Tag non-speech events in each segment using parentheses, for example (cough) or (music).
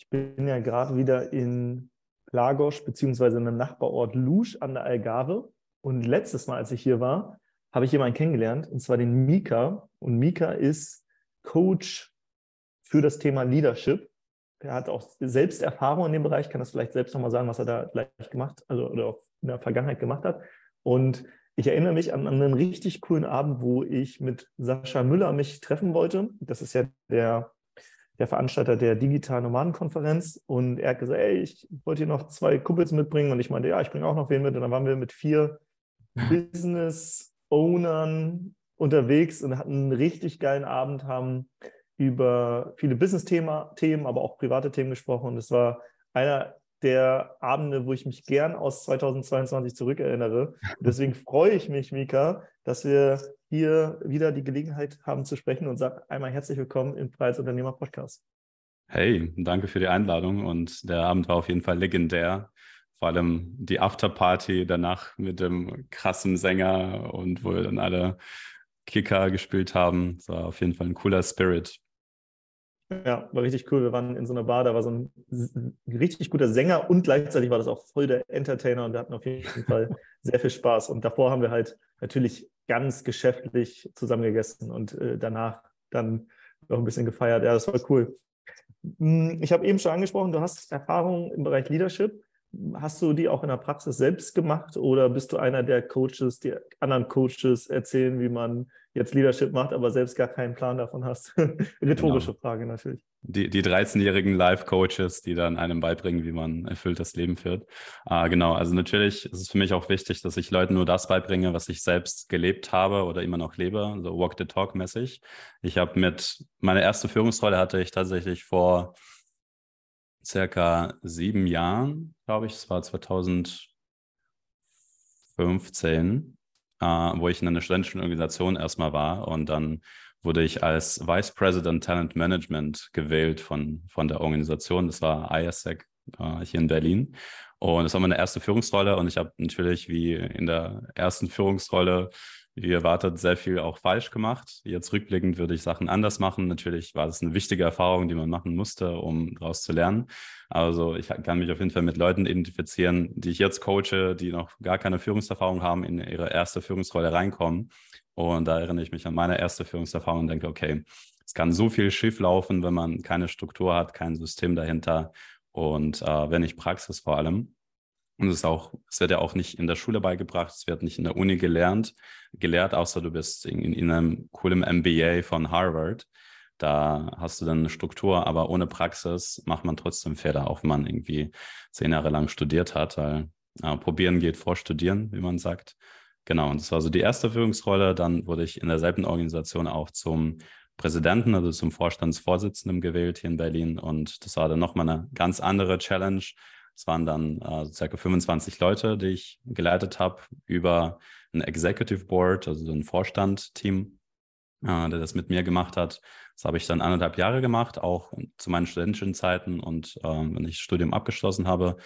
Ich bin ja gerade wieder in Lagos beziehungsweise in einem Nachbarort Lusch an der Algarve. Und letztes Mal, als ich hier war, habe ich jemanden kennengelernt, und zwar den Mika. Und Mika ist Coach für das Thema Leadership. Er hat auch selbst Erfahrung in dem Bereich, kann das vielleicht selbst nochmal sagen, was er da gleich gemacht, also oder in der Vergangenheit gemacht hat. Und ich erinnere mich an einen richtig coolen Abend, wo ich mit Sascha Müller mich treffen wollte. Das ist ja der der Veranstalter der digitalen Nomadenkonferenz. Und er hat gesagt, ey, ich wollte hier noch zwei Kumpels mitbringen. Und ich meinte, ja, ich bringe auch noch wen mit. Und dann waren wir mit vier (laughs) Business-Ownern unterwegs und hatten einen richtig geilen Abend, haben über viele Business-Themen, aber auch private Themen gesprochen. Und es war einer der Abende, wo ich mich gern aus 2022 zurückerinnere. deswegen freue ich mich, Mika, dass wir hier wieder die Gelegenheit haben zu sprechen und sage einmal herzlich willkommen im Freiheitsunternehmer Podcast. Hey, danke für die Einladung und der Abend war auf jeden Fall legendär. Vor allem die Afterparty danach mit dem krassen Sänger und wo wir dann alle Kicker gespielt haben. Das war auf jeden Fall ein cooler Spirit. Ja, war richtig cool. Wir waren in so einer Bar, da war so ein richtig guter Sänger und gleichzeitig war das auch voll der Entertainer und wir hatten auf jeden Fall (laughs) sehr viel Spaß. Und davor haben wir halt natürlich ganz geschäftlich zusammen gegessen und äh, danach dann noch ein bisschen gefeiert. Ja, das war cool. Hm, ich habe eben schon angesprochen, du hast Erfahrung im Bereich Leadership. Hast du die auch in der Praxis selbst gemacht oder bist du einer der Coaches, die anderen Coaches erzählen, wie man jetzt Leadership macht, aber selbst gar keinen Plan davon hast? (laughs) Rhetorische genau. Frage natürlich. Die, die 13-jährigen Life-Coaches, die dann einem beibringen, wie man erfülltes Leben führt. Äh, genau, also natürlich ist es für mich auch wichtig, dass ich Leuten nur das beibringe, was ich selbst gelebt habe oder immer noch lebe, so Walk the Talk-mäßig. Ich habe mit, meine erste Führungsrolle hatte ich tatsächlich vor circa sieben Jahren, glaube ich, es war 2015, äh, wo ich in einer studentischen Organisation erstmal war und dann wurde ich als Vice President Talent Management gewählt von, von der Organisation. Das war ISEC äh, hier in Berlin. Und das war meine erste Führungsrolle und ich habe natürlich wie in der ersten Führungsrolle wie erwartet, sehr viel auch falsch gemacht. Jetzt rückblickend würde ich Sachen anders machen. Natürlich war es eine wichtige Erfahrung, die man machen musste, um daraus zu lernen. Also ich kann mich auf jeden Fall mit Leuten identifizieren, die ich jetzt coache, die noch gar keine Führungserfahrung haben, in ihre erste Führungsrolle reinkommen. Und da erinnere ich mich an meine erste Führungserfahrung und denke, okay, es kann so viel schief laufen, wenn man keine Struktur hat, kein System dahinter und äh, wenn nicht Praxis vor allem. Und es auch, es wird ja auch nicht in der Schule beigebracht, es wird nicht in der Uni gelernt, gelehrt, außer du bist in, in einem coolen MBA von Harvard. Da hast du dann eine Struktur, aber ohne Praxis macht man trotzdem Fehler, auch wenn man irgendwie zehn Jahre lang studiert hat, weil äh, probieren geht vor studieren, wie man sagt. Genau, und das war so die erste Führungsrolle. Dann wurde ich in derselben Organisation auch zum Präsidenten, also zum Vorstandsvorsitzenden gewählt hier in Berlin. Und das war dann nochmal eine ganz andere Challenge, es waren dann äh, circa 25 Leute, die ich geleitet habe über ein Executive Board, also so ein Vorstandteam, äh, der das mit mir gemacht hat. Das habe ich dann anderthalb Jahre gemacht, auch zu meinen studentischen Zeiten und äh, wenn ich das Studium abgeschlossen habe.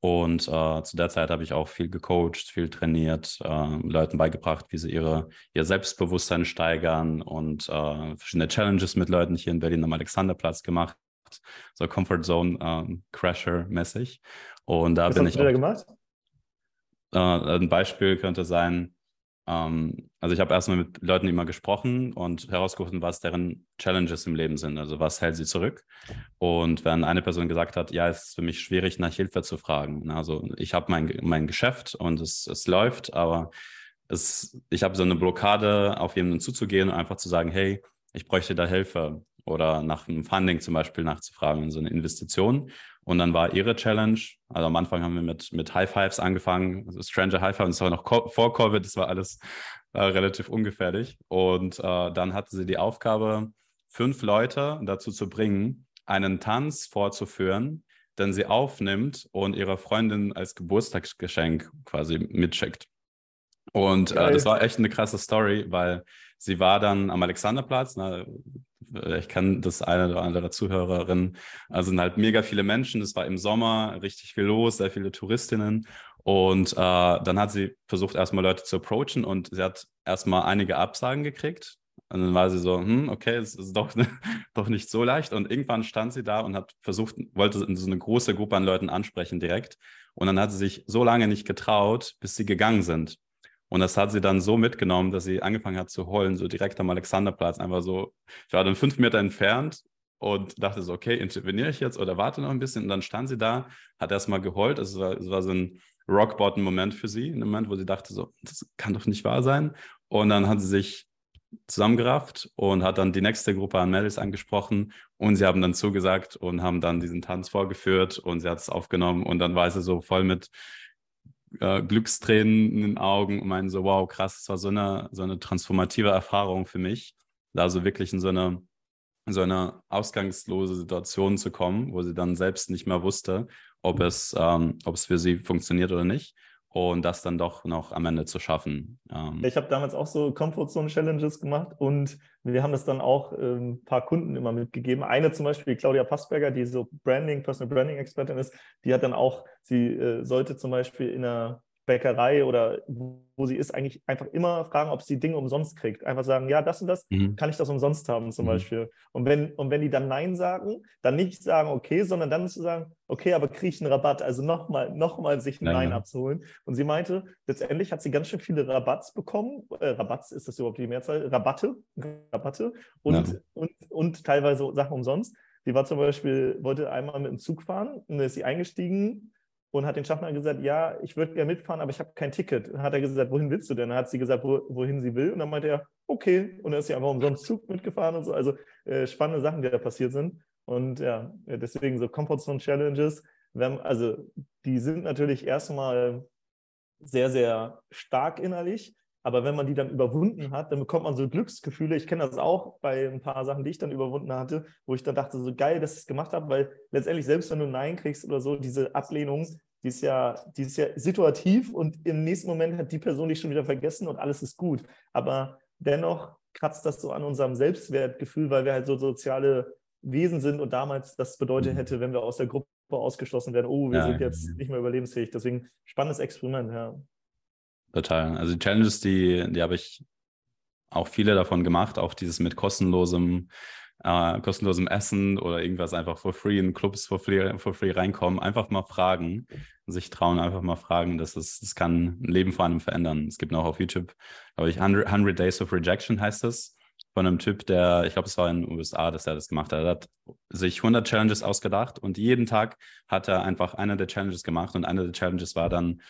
Und äh, zu der Zeit habe ich auch viel gecoacht, viel trainiert, äh, Leuten beigebracht, wie sie ihre, ihr Selbstbewusstsein steigern und äh, verschiedene Challenges mit Leuten hier in Berlin am Alexanderplatz gemacht so Comfort Zone ähm, Crasher mäßig. Und da Was bin ich. Was hast du gemacht? Äh, ein Beispiel könnte sein, ähm, also ich habe erstmal mit Leuten immer gesprochen und herausgefunden, was deren Challenges im Leben sind. Also was hält sie zurück? Und wenn eine Person gesagt hat, ja, es ist für mich schwierig, nach Hilfe zu fragen. Also ich habe mein, mein Geschäft und es, es läuft, aber es, ich habe so eine Blockade, auf jemanden zuzugehen und einfach zu sagen, hey, ich bräuchte da Hilfe oder nach einem Funding zum Beispiel nachzufragen, so eine Investition. Und dann war ihre Challenge, also am Anfang haben wir mit, mit High Fives angefangen, also Stranger High Five, und das war noch vor Covid, das war alles äh, relativ ungefährlich. Und äh, dann hatte sie die Aufgabe, fünf Leute dazu zu bringen, einen Tanz vorzuführen, den sie aufnimmt und ihrer Freundin als Geburtstagsgeschenk quasi mitschickt. Und äh, das war echt eine krasse Story, weil sie war dann am Alexanderplatz. Na, ich kann das eine oder andere Zuhörerin, also sind halt mega viele Menschen. Es war im Sommer richtig viel los, sehr viele Touristinnen. Und äh, dann hat sie versucht, erstmal Leute zu approachen und sie hat erstmal einige Absagen gekriegt. Und dann war sie so, hm, okay, es ist doch, (laughs) doch nicht so leicht. Und irgendwann stand sie da und hat versucht, wollte so eine große Gruppe an Leuten ansprechen direkt. Und dann hat sie sich so lange nicht getraut, bis sie gegangen sind. Und das hat sie dann so mitgenommen, dass sie angefangen hat zu heulen, so direkt am Alexanderplatz. Einfach so, ich war dann fünf Meter entfernt und dachte so, okay, interveniere ich jetzt oder warte noch ein bisschen? Und dann stand sie da, hat erstmal geheult. Es war, es war so ein Rock-Bottom-Moment für sie, ein Moment, wo sie dachte so, das kann doch nicht wahr sein. Und dann hat sie sich zusammengerafft und hat dann die nächste Gruppe an Mädels angesprochen und sie haben dann zugesagt und haben dann diesen Tanz vorgeführt und sie hat es aufgenommen und dann war sie so voll mit äh, Glückstränen in den Augen und meinen so, wow, krass, es war so eine, so eine transformative Erfahrung für mich, da so wirklich in so eine, in so eine ausgangslose Situation zu kommen, wo sie dann selbst nicht mehr wusste, ob es, ähm, ob es für sie funktioniert oder nicht und das dann doch noch am Ende zu schaffen. Ähm. Ich habe damals auch so Comfortzone-Challenges gemacht und wir haben das dann auch ähm, ein paar Kunden immer mitgegeben. Eine zum Beispiel, Claudia Passberger, die so Branding, Personal Branding-Expertin ist, die hat dann auch, sie äh, sollte zum Beispiel in einer Bäckerei oder wo sie ist, eigentlich einfach immer fragen, ob sie Dinge umsonst kriegt. Einfach sagen, ja, das und das, mhm. kann ich das umsonst haben zum mhm. Beispiel. Und wenn, und wenn die dann Nein sagen, dann nicht sagen, okay, sondern dann zu sagen, okay, aber kriege ich einen Rabatt, also nochmal noch mal sich ein Nein, Nein abzuholen. Und sie meinte, letztendlich hat sie ganz schön viele Rabatts bekommen. Äh, Rabatts ist das überhaupt die Mehrzahl? Rabatte, Rabatte und, ja. und, und teilweise Sachen umsonst. Sie war zum Beispiel, wollte einmal mit dem Zug fahren und ist sie eingestiegen und hat den Schaffner gesagt, ja, ich würde gerne mitfahren, aber ich habe kein Ticket. Dann hat er gesagt, wohin willst du denn? Dann hat sie gesagt, wo, wohin sie will. Und dann meinte er, okay. Und dann ist sie einfach umsonst Zug mitgefahren und so. Also äh, spannende Sachen, die da passiert sind. Und ja, deswegen so Comfort Challenges, wenn, also die sind natürlich erstmal sehr, sehr stark innerlich. Aber wenn man die dann überwunden hat, dann bekommt man so Glücksgefühle. Ich kenne das auch bei ein paar Sachen, die ich dann überwunden hatte, wo ich dann dachte, so geil, dass ich es gemacht habe, weil letztendlich, selbst wenn du Nein kriegst oder so, diese Ablehnung, die ist ja, die ist ja situativ und im nächsten Moment hat die Person dich schon wieder vergessen und alles ist gut. Aber dennoch kratzt das so an unserem Selbstwertgefühl, weil wir halt so soziale Wesen sind und damals das bedeutet hätte, wenn wir aus der Gruppe ausgeschlossen werden, oh, wir ja, sind jetzt nicht mehr überlebensfähig. Deswegen spannendes Experiment, ja. Total. Also die Challenges, die, die habe ich auch viele davon gemacht, auch dieses mit kostenlosem, äh, kostenlosem Essen oder irgendwas einfach for free in Clubs for free, for free reinkommen. Einfach mal fragen, sich trauen, einfach mal fragen. Das, ist, das kann ein Leben vor allem verändern. Es gibt noch auf YouTube, glaube ich, 100, 100 Days of Rejection heißt es von einem Typ, der, ich glaube, es war in den USA, dass er das gemacht hat. Er hat sich 100 Challenges ausgedacht und jeden Tag hat er einfach eine der Challenges gemacht und eine der Challenges war dann,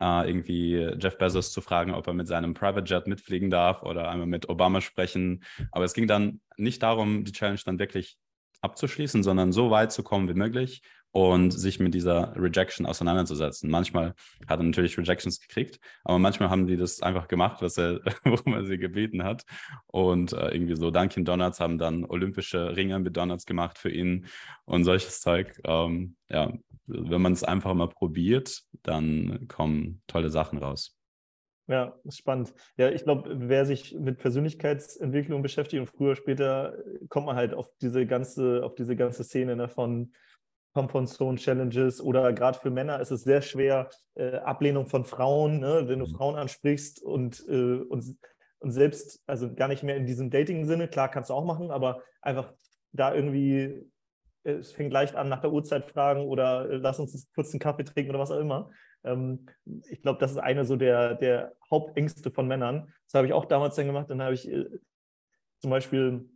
äh, irgendwie Jeff Bezos zu fragen, ob er mit seinem Private Jet mitfliegen darf oder einmal mit Obama sprechen. Aber es ging dann nicht darum, die Challenge dann wirklich abzuschließen, sondern so weit zu kommen wie möglich und sich mit dieser Rejection auseinanderzusetzen. Manchmal hat er natürlich Rejections gekriegt, aber manchmal haben die das einfach gemacht, was er, (laughs) worum er sie gebeten hat. Und äh, irgendwie so Dunkin' Donuts haben dann olympische Ringe mit Donuts gemacht für ihn und solches Zeug. Ähm, ja, wenn man es einfach mal probiert, dann kommen tolle Sachen raus. Ja, ist spannend. Ja, ich glaube, wer sich mit Persönlichkeitsentwicklung beschäftigt und früher, später kommt man halt auf diese ganze, auf diese ganze Szene ne, von Comfort Zone Challenges oder gerade für Männer ist es sehr schwer, äh, Ablehnung von Frauen, ne, wenn du mhm. Frauen ansprichst und, äh, und, und selbst, also gar nicht mehr in diesem Dating-Sinne, klar kannst du auch machen, aber einfach da irgendwie es fängt leicht an, nach der Uhrzeit fragen oder äh, lass uns kurz einen Kaffee trinken oder was auch immer. Ähm, ich glaube, das ist eine so der, der Hauptängste von Männern. Das habe ich auch damals dann gemacht. Dann habe ich äh, zum Beispiel,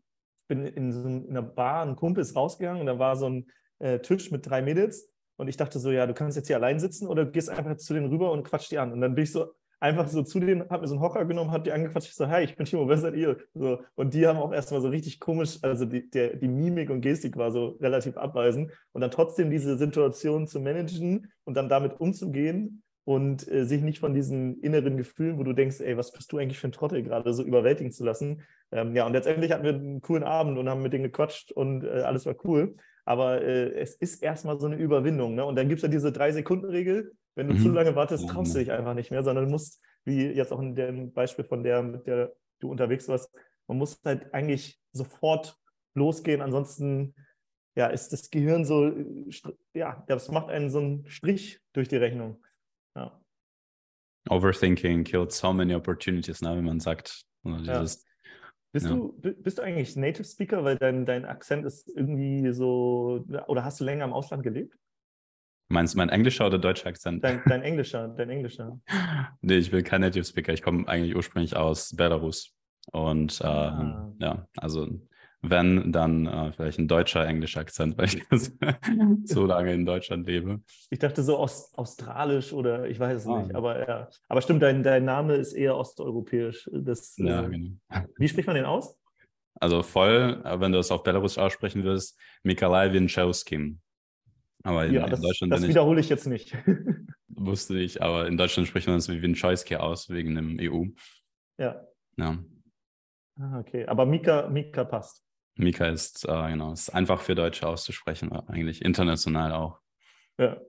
bin in, so in einer Bar, ein Kumpel ist rausgegangen und da war so ein äh, Tisch mit drei Mädels und ich dachte so, ja, du kannst jetzt hier allein sitzen oder gehst einfach zu denen rüber und quatscht die an. Und dann bin ich so einfach so zu denen, habe mir so einen Hocker genommen, habe die angequatscht, ich so, hi, ich bin Timo, wer seid ihr? So, und die haben auch erstmal so richtig komisch, also die, der, die Mimik und Gestik war so relativ abweisend und dann trotzdem diese Situation zu managen und dann damit umzugehen und äh, sich nicht von diesen inneren Gefühlen, wo du denkst, ey, was bist du eigentlich für ein Trottel gerade, so überwältigen zu lassen. Ähm, ja, und letztendlich hatten wir einen coolen Abend und haben mit denen gequatscht und äh, alles war cool. Aber äh, es ist erstmal so eine Überwindung. Ne? Und dann gibt es ja diese Drei-Sekunden-Regel. Wenn du mhm. zu lange wartest, traust du dich einfach nicht mehr, sondern du musst, wie jetzt auch in dem Beispiel von der, mit der du unterwegs warst, man muss halt eigentlich sofort losgehen. Ansonsten ja, ist das Gehirn so, ja, das macht einen so einen Strich durch die Rechnung. Ja. Overthinking killed so many opportunities, ne, wie man sagt. Also dieses Bist, Ja. du, bi- bist du eigentlich Native Speaker, weil dein, dein Akzent ist irgendwie so, oder hast du länger im Ausland gelebt? Meinst du mein englischer oder deutscher Akzent? Dein, dein Englischer, dein Englischer. (laughs) Nee, ich bin kein Native Speaker. Ich komme eigentlich ursprünglich aus Belarus. Und äh, Ah. ja, also wenn, dann äh, vielleicht ein deutscher, englischer Akzent, weil ich (laughs) so lange in Deutschland lebe. Ich dachte so Ost, australisch oder ich weiß es Ah. nicht, aber ja. Aber stimmt, dein, dein Name ist eher osteuropäisch. Das, Ja, äh, genau. Wie spricht man den aus? Also voll, äh, wenn du es auf Belarus aussprechen wirst, Mikolai Winchowskim. Aber in, Ja, in das, Deutschland das bin ich, wiederhole ich jetzt nicht. (laughs) wusste ich, aber in Deutschland spricht man es wie Winchowski aus, wegen dem EU. ja. Ja. Ah, okay. Aber Mika, Mika passt. Mika ist, äh, genau, ist einfach für Deutsche auszusprechen, aber eigentlich international auch. Ja,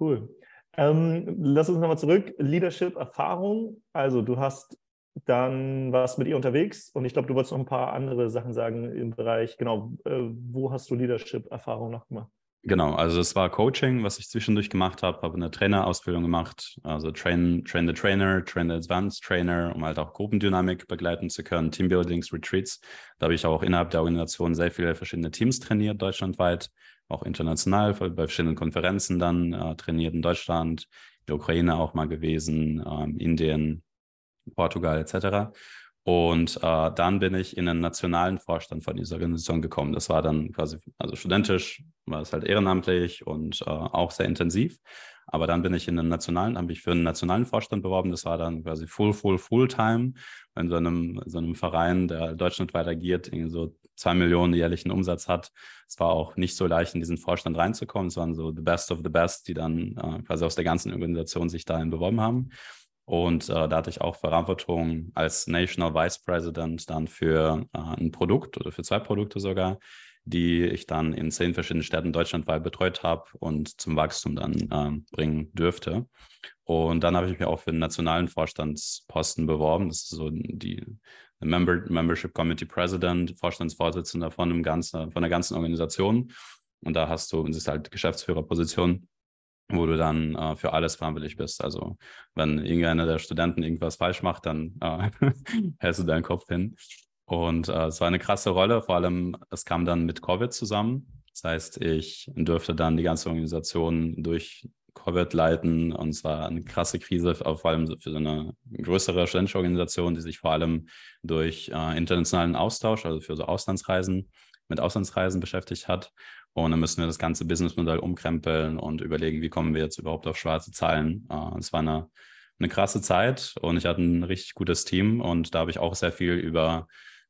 cool. Ähm, lass uns nochmal zurück. Leadership-Erfahrung. Also du hast dann was mit ihr unterwegs und ich glaube, du wolltest noch ein paar andere Sachen sagen im Bereich, genau, äh, wo hast du Leadership-Erfahrung noch gemacht? Genau, also es war Coaching, was ich zwischendurch gemacht habe, habe eine Trainerausbildung gemacht, also Train, Train the Trainer, Train the Advanced Trainer, um halt auch Gruppendynamik begleiten zu können, Teambuildings, Retreats. Da habe ich auch innerhalb der Organisation sehr viele verschiedene Teams trainiert, deutschlandweit, auch international, bei verschiedenen Konferenzen dann äh, trainiert in Deutschland, in der Ukraine auch mal gewesen, ähm, Indien, Portugal etc. Und äh, dann bin ich in den nationalen Vorstand von dieser Organisation gekommen. Das war dann quasi, also studentisch, war es halt ehrenamtlich und äh, auch sehr intensiv. Aber dann bin ich in den nationalen, habe ich für einen nationalen Vorstand beworben. Das war dann quasi full, full, full time in so einem, so einem Verein, der deutschlandweit agiert, irgendwie so zwei Millionen jährlichen Umsatz hat. Es war auch nicht so leicht, in diesen Vorstand reinzukommen. Es waren so the best of the best, die dann äh, quasi aus der ganzen Organisation sich dahin beworben haben. Und äh, da hatte ich auch Verantwortung als National Vice President dann für äh, ein Produkt oder für zwei Produkte sogar, die ich dann in zehn verschiedenen Städten deutschlandweit betreut habe und zum Wachstum dann äh, bringen dürfte. Und dann habe ich mich auch für den nationalen Vorstandsposten beworben. Das ist so die Member, Membership Committee President, Vorstandsvorsitzender von, einem ganzen, von der ganzen Organisation. Und da hast du, das ist halt Geschäftsführerposition wo du dann äh, für alles verantwortlich bist. Also wenn irgendeiner der Studenten irgendwas falsch macht, dann äh, (laughs) hältst du deinen Kopf hin. Und äh, es war eine krasse Rolle, vor allem es kam dann mit Covid zusammen. Das heißt, ich durfte dann die ganze Organisation durch Covid leiten und es war eine krasse Krise, vor allem für so eine größere studentische Organisation, die sich vor allem durch äh, internationalen Austausch, also für so Auslandsreisen, mit Auslandsreisen beschäftigt hat. Und dann müssen wir das ganze Businessmodell umkrempeln und überlegen, wie kommen wir jetzt überhaupt auf schwarze Zahlen. Äh, es war eine, eine krasse Zeit und ich hatte ein richtig gutes Team und da habe ich auch sehr viel über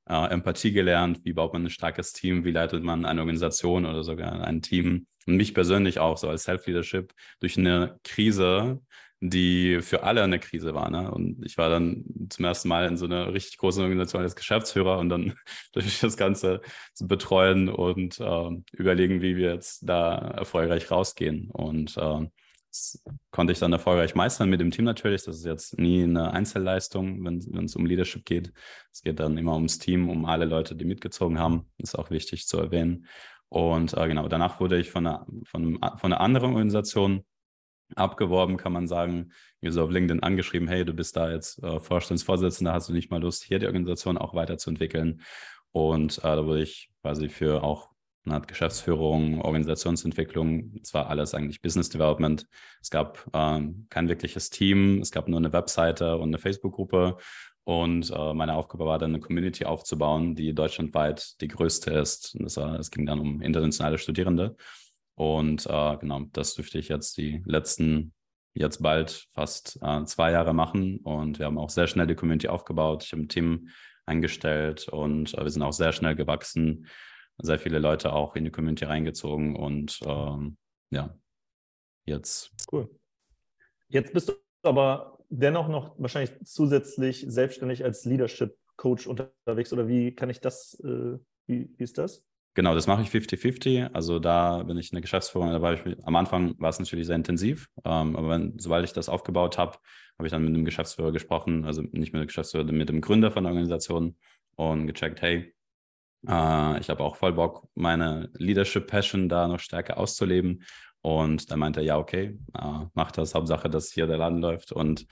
äh, Empathie gelernt, wie baut man ein starkes Team, wie leitet man eine Organisation oder sogar ein Team. Und mich persönlich auch so als Self-Leadership durch eine Krise, die für alle eine Krise war. Ne? Und ich war dann zum ersten Mal in so einer richtig großen Organisation als Geschäftsführer und dann (laughs) durch das Ganze zu betreuen und äh, überlegen, wie wir jetzt da erfolgreich rausgehen. Und äh, das konnte ich dann erfolgreich meistern mit dem Team natürlich. Das ist jetzt nie eine Einzelleistung, wenn es um Leadership geht. Es geht dann immer ums Team, um alle Leute, die mitgezogen haben. Ist auch wichtig zu erwähnen. Und äh, genau, danach wurde ich von einer, von, von einer anderen Organisation abgeworben, kann man sagen, mir so auf LinkedIn angeschrieben, hey, du bist da jetzt äh, Vorstandsvorsitzender, hast du nicht mal Lust, hier die Organisation auch weiterzuentwickeln? Und äh, da wurde ich quasi für auch eine Art Geschäftsführung, Organisationsentwicklung, zwar alles eigentlich Business Development. Es gab ähm, kein wirkliches Team, es gab nur eine Webseite und eine Facebook-Gruppe. Und äh, meine Aufgabe war dann, eine Community aufzubauen, die deutschlandweit die größte ist. Es ging dann um internationale Studierende. Und äh, genau, das dürfte ich jetzt die letzten, jetzt bald fast äh, zwei Jahre machen. Und wir haben auch sehr schnell die Community aufgebaut. Ich habe ein Team eingestellt und äh, wir sind auch sehr schnell gewachsen. Sehr viele Leute auch in die Community reingezogen. Und ähm, ja, jetzt. Cool. Jetzt bist du aber dennoch noch wahrscheinlich zusätzlich selbstständig als Leadership Coach unterwegs. Oder wie kann ich das, äh, wie, wie ist das? Genau, das mache ich 50-50. Also da bin ich eine Geschäftsführung, da war ich, am Anfang war es natürlich sehr intensiv, ähm, aber wenn, sobald ich das aufgebaut habe, habe ich dann mit dem Geschäftsführer gesprochen, also nicht mit dem Geschäftsführer, mit dem Gründer von der Organisation und gecheckt, hey, äh, ich habe auch voll Bock, meine Leadership-Passion da noch stärker auszuleben. Und dann meinte er, ja, okay, äh, mach das, Hauptsache, dass hier der Laden läuft und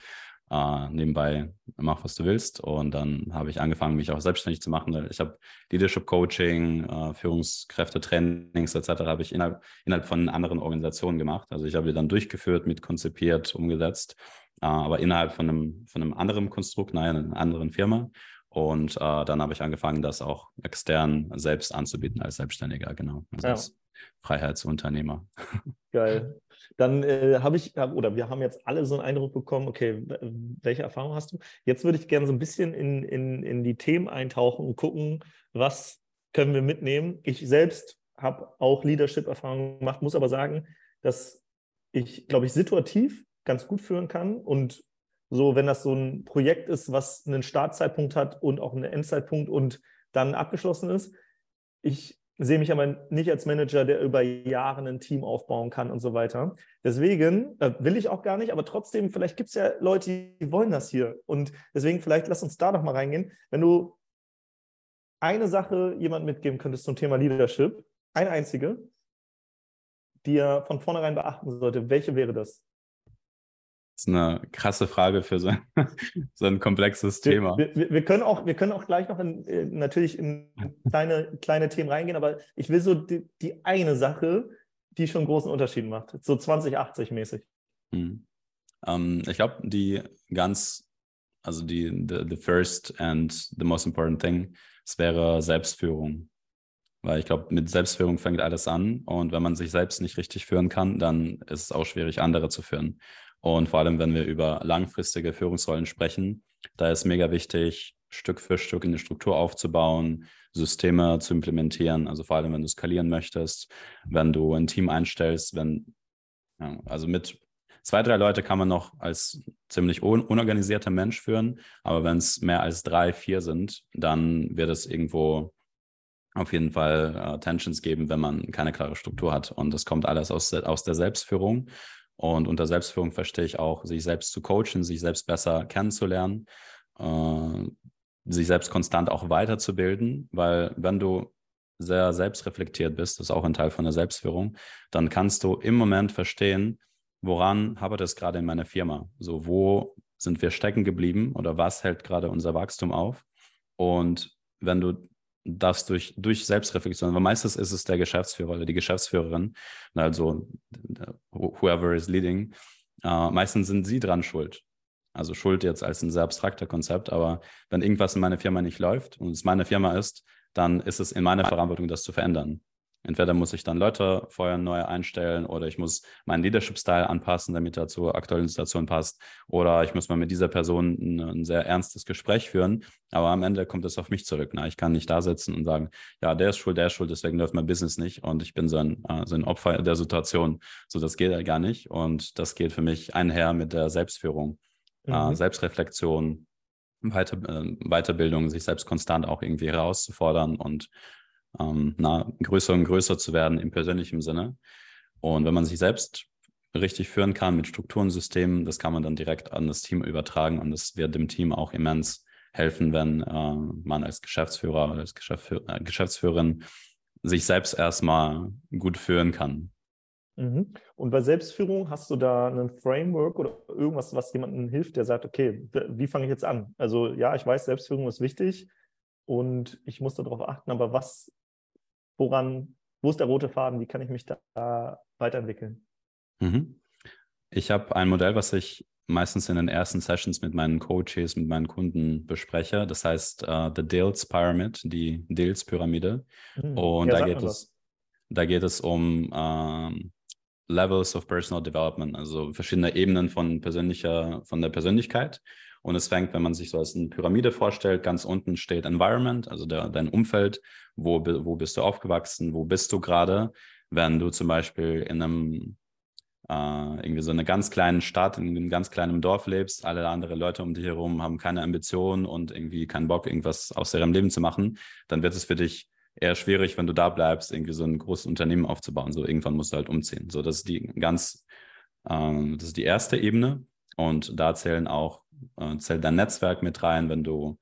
äh, nebenbei mach, was du willst. Und dann habe ich angefangen, mich auch selbstständig zu machen. Ich habe Leadership Coaching, äh, Führungskräfte-Trainings etc. habe ich innerhalb, innerhalb von anderen Organisationen gemacht. Also ich habe die dann durchgeführt, mit konzipiert, umgesetzt, äh, aber innerhalb von einem, von einem anderen Konstrukt, nein, einer anderen Firma. Und äh, dann habe ich angefangen, das auch extern selbst anzubieten als Selbstständiger, genau. Also ja. als Freiheitsunternehmer. (laughs) Geil. Dann äh, habe ich, oder wir haben jetzt alle so einen Eindruck bekommen, okay, welche Erfahrung hast du? Jetzt würde ich gerne so ein bisschen in, in, in die Themen eintauchen und gucken, was können wir mitnehmen. Ich selbst habe auch Leadership-Erfahrungen gemacht, muss aber sagen, dass ich, glaube ich, situativ ganz gut führen kann und so, wenn das so ein Projekt ist, was einen Startzeitpunkt hat und auch einen Endzeitpunkt und dann abgeschlossen ist. Ich sehe mich aber nicht als Manager, der über Jahre ein Team aufbauen kann und so weiter. Deswegen äh, will ich auch gar nicht, aber trotzdem, vielleicht gibt es ja Leute, die wollen das hier. Und deswegen, vielleicht lass uns da noch mal reingehen. Wenn du eine Sache jemand mitgeben könntest zum Thema Leadership, eine einzige, die er von vornherein beachten sollte, welche wäre das? Ist eine krasse Frage für so ein, (laughs) so ein komplexes Thema. Wir, wir, wir, können auch, wir können auch gleich noch in, äh, natürlich in kleine, kleine Themen reingehen, aber ich will so die, die eine Sache, die schon großen Unterschied macht, so 2080 mäßig. Hm. Um, ähm, ich glaube, die ganz, also die the, the first and the most important thing, es wäre Selbstführung. Weil ich glaube, mit Selbstführung fängt alles an. Und wenn man sich selbst nicht richtig führen kann, dann ist es auch schwierig, andere zu führen. Und vor allem, wenn wir über langfristige Führungsrollen sprechen, da ist mega wichtig, Stück für Stück in die Struktur aufzubauen, Systeme zu implementieren. Also vor allem, wenn du skalieren möchtest, wenn du ein Team einstellst, wenn, ja, also mit zwei, drei Leute kann man noch als ziemlich un unorganisierter Mensch führen, aber wenn es mehr als drei, vier sind, dann wird es irgendwo auf jeden Fall äh, Tensions geben, wenn man keine klare Struktur hat. Und das kommt alles aus, aus der Selbstführung. Und unter Selbstführung verstehe ich auch, sich selbst zu coachen, sich selbst besser kennenzulernen, äh, sich selbst konstant auch weiterzubilden, weil wenn du sehr selbstreflektiert bist, das ist auch ein Teil von der Selbstführung, dann kannst du im Moment verstehen, woran habe das gerade in meiner Firma? So, wo sind wir stecken geblieben oder was hält gerade unser Wachstum auf? Und wenn du das durch, durch Selbstreflexion, weil meistens ist es der Geschäftsführer oder die Geschäftsführerin, also whoever is leading, äh, meistens sind sie dran schuld. Also Schuld jetzt als ein sehr abstrakter Konzept, aber wenn irgendwas in meiner Firma nicht läuft und es meine Firma ist, dann ist es in meiner Verantwortung, das zu verändern. Entweder muss ich dann Leute feuern, neue einstellen oder ich muss meinen Leadership-Style anpassen, damit er zur aktuellen Situation passt. Oder ich muss mal mit dieser Person ein, ein, sehr ernstes Gespräch führen. Aber am Ende kommt es auf mich zurück. Na, ich kann nicht da sitzen und sagen, ja, der ist schuld, der ist schuld, deswegen läuft mein Business nicht und ich bin so ein, äh, so ein Opfer der Situation. So, das geht ja gar nicht. Und das geht für mich einher mit der Selbstführung, äh, mhm. Selbstreflexion, Weiter, äh, Weiterbildung, sich selbst konstant auch irgendwie herauszufordern und ähm, na, größer und größer zu werden im persönlichen Sinne. Und wenn man sich selbst richtig führen kann mit Strukturen, Systemen, das kann man dann direkt an das Team übertragen und das wird dem Team auch immens helfen, wenn äh, man als Geschäftsführer oder als Geschäftsführ äh, Geschäftsführerin sich selbst erstmal gut führen kann. Mhm. Und bei Selbstführung hast du da ein Framework oder irgendwas, was jemandem hilft, der sagt, okay, wie fange ich jetzt an? Also ja, ich weiß, Selbstführung ist wichtig und ich muss darauf achten, aber was woran, wo ist der rote Faden? Wie kann ich mich da weiterentwickeln? Mhm. Ich habe ein Modell, was ich meistens in den ersten Sessions mit meinen Coaches, mit meinen Kunden bespreche. Das heißt uh, The Dales Pyramid, die Dales Pyramide. Mhm. Und ja, da, geht es, da geht es um ähm, Levels of Personal Development, also verschiedene Ebenen von persönlicher, von der Persönlichkeit. Und es fängt, wenn man sich so als eine Pyramide vorstellt, ganz unten steht Environment, also der, dein Umfeld, wo, wo bist du aufgewachsen, wo bist du gerade, wenn du zum Beispiel in einem äh, irgendwie so einer ganz kleinen Stadt, in einem ganz kleinen Dorf lebst, alle andere Leute um dich herum haben keine Ambitionen und irgendwie keinen Bock, irgendwas aus ihrem Leben zu machen, dann wird es für dich eher schwierig, wenn du da bleibst, irgendwie so ein großes Unternehmen aufzubauen. So irgendwann musst du halt umziehen. So, das ist die ganz, ähm, das ist die erste Ebene. Und da zählen auch, äh, zählt dein Netzwerk mit rein, wenn du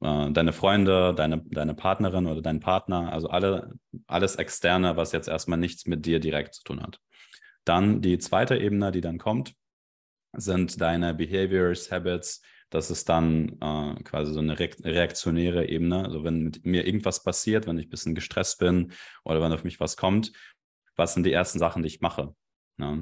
äh, deine Freunde, deine, deine Partnerin oder dein Partner, also alle, alles Externe, was jetzt erstmal nichts mit dir direkt zu tun hat. Dann die zweite Ebene, die dann kommt, sind deine Behaviors, Habits. Das ist dann äh, quasi so eine reaktionäre Ebene. Also wenn mit mir irgendwas passiert, wenn ich ein bisschen gestresst bin oder wenn auf mich was kommt, was sind die ersten Sachen, die ich mache? Ja,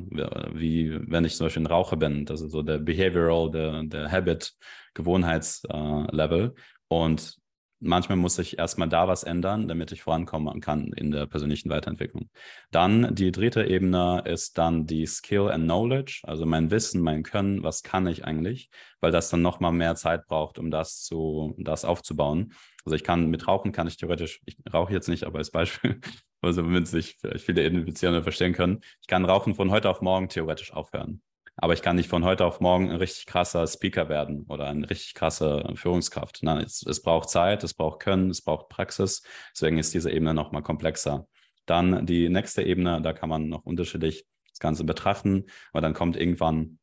wie wenn ich zum Beispiel ein Raucher bin, das ist so der Behavioral, der, der Habit, Gewohnheitslevel. Äh, und manchmal muss ich erstmal da was ändern, damit ich vorankommen kann in der persönlichen Weiterentwicklung. Dann die dritte Ebene ist dann die Skill and Knowledge, also mein Wissen, mein Können, was kann ich eigentlich, weil das dann nochmal mehr Zeit braucht, um das zu, das aufzubauen. Also ich kann mit Rauchen kann ich theoretisch, ich rauche jetzt nicht, aber als Beispiel, (laughs) also wenn sich vielleicht viele identifizieren verstehen können, ich kann Rauchen von heute auf morgen theoretisch aufhören. Aber ich kann nicht von heute auf morgen ein richtig krasser Speaker werden oder eine richtig krasse Führungskraft. Nein, es, es braucht Zeit, es braucht Können, es braucht Praxis. Deswegen ist diese Ebene nochmal komplexer. Dann die nächste Ebene, da kann man noch unterschiedlich das Ganze betrachten, aber dann kommt irgendwann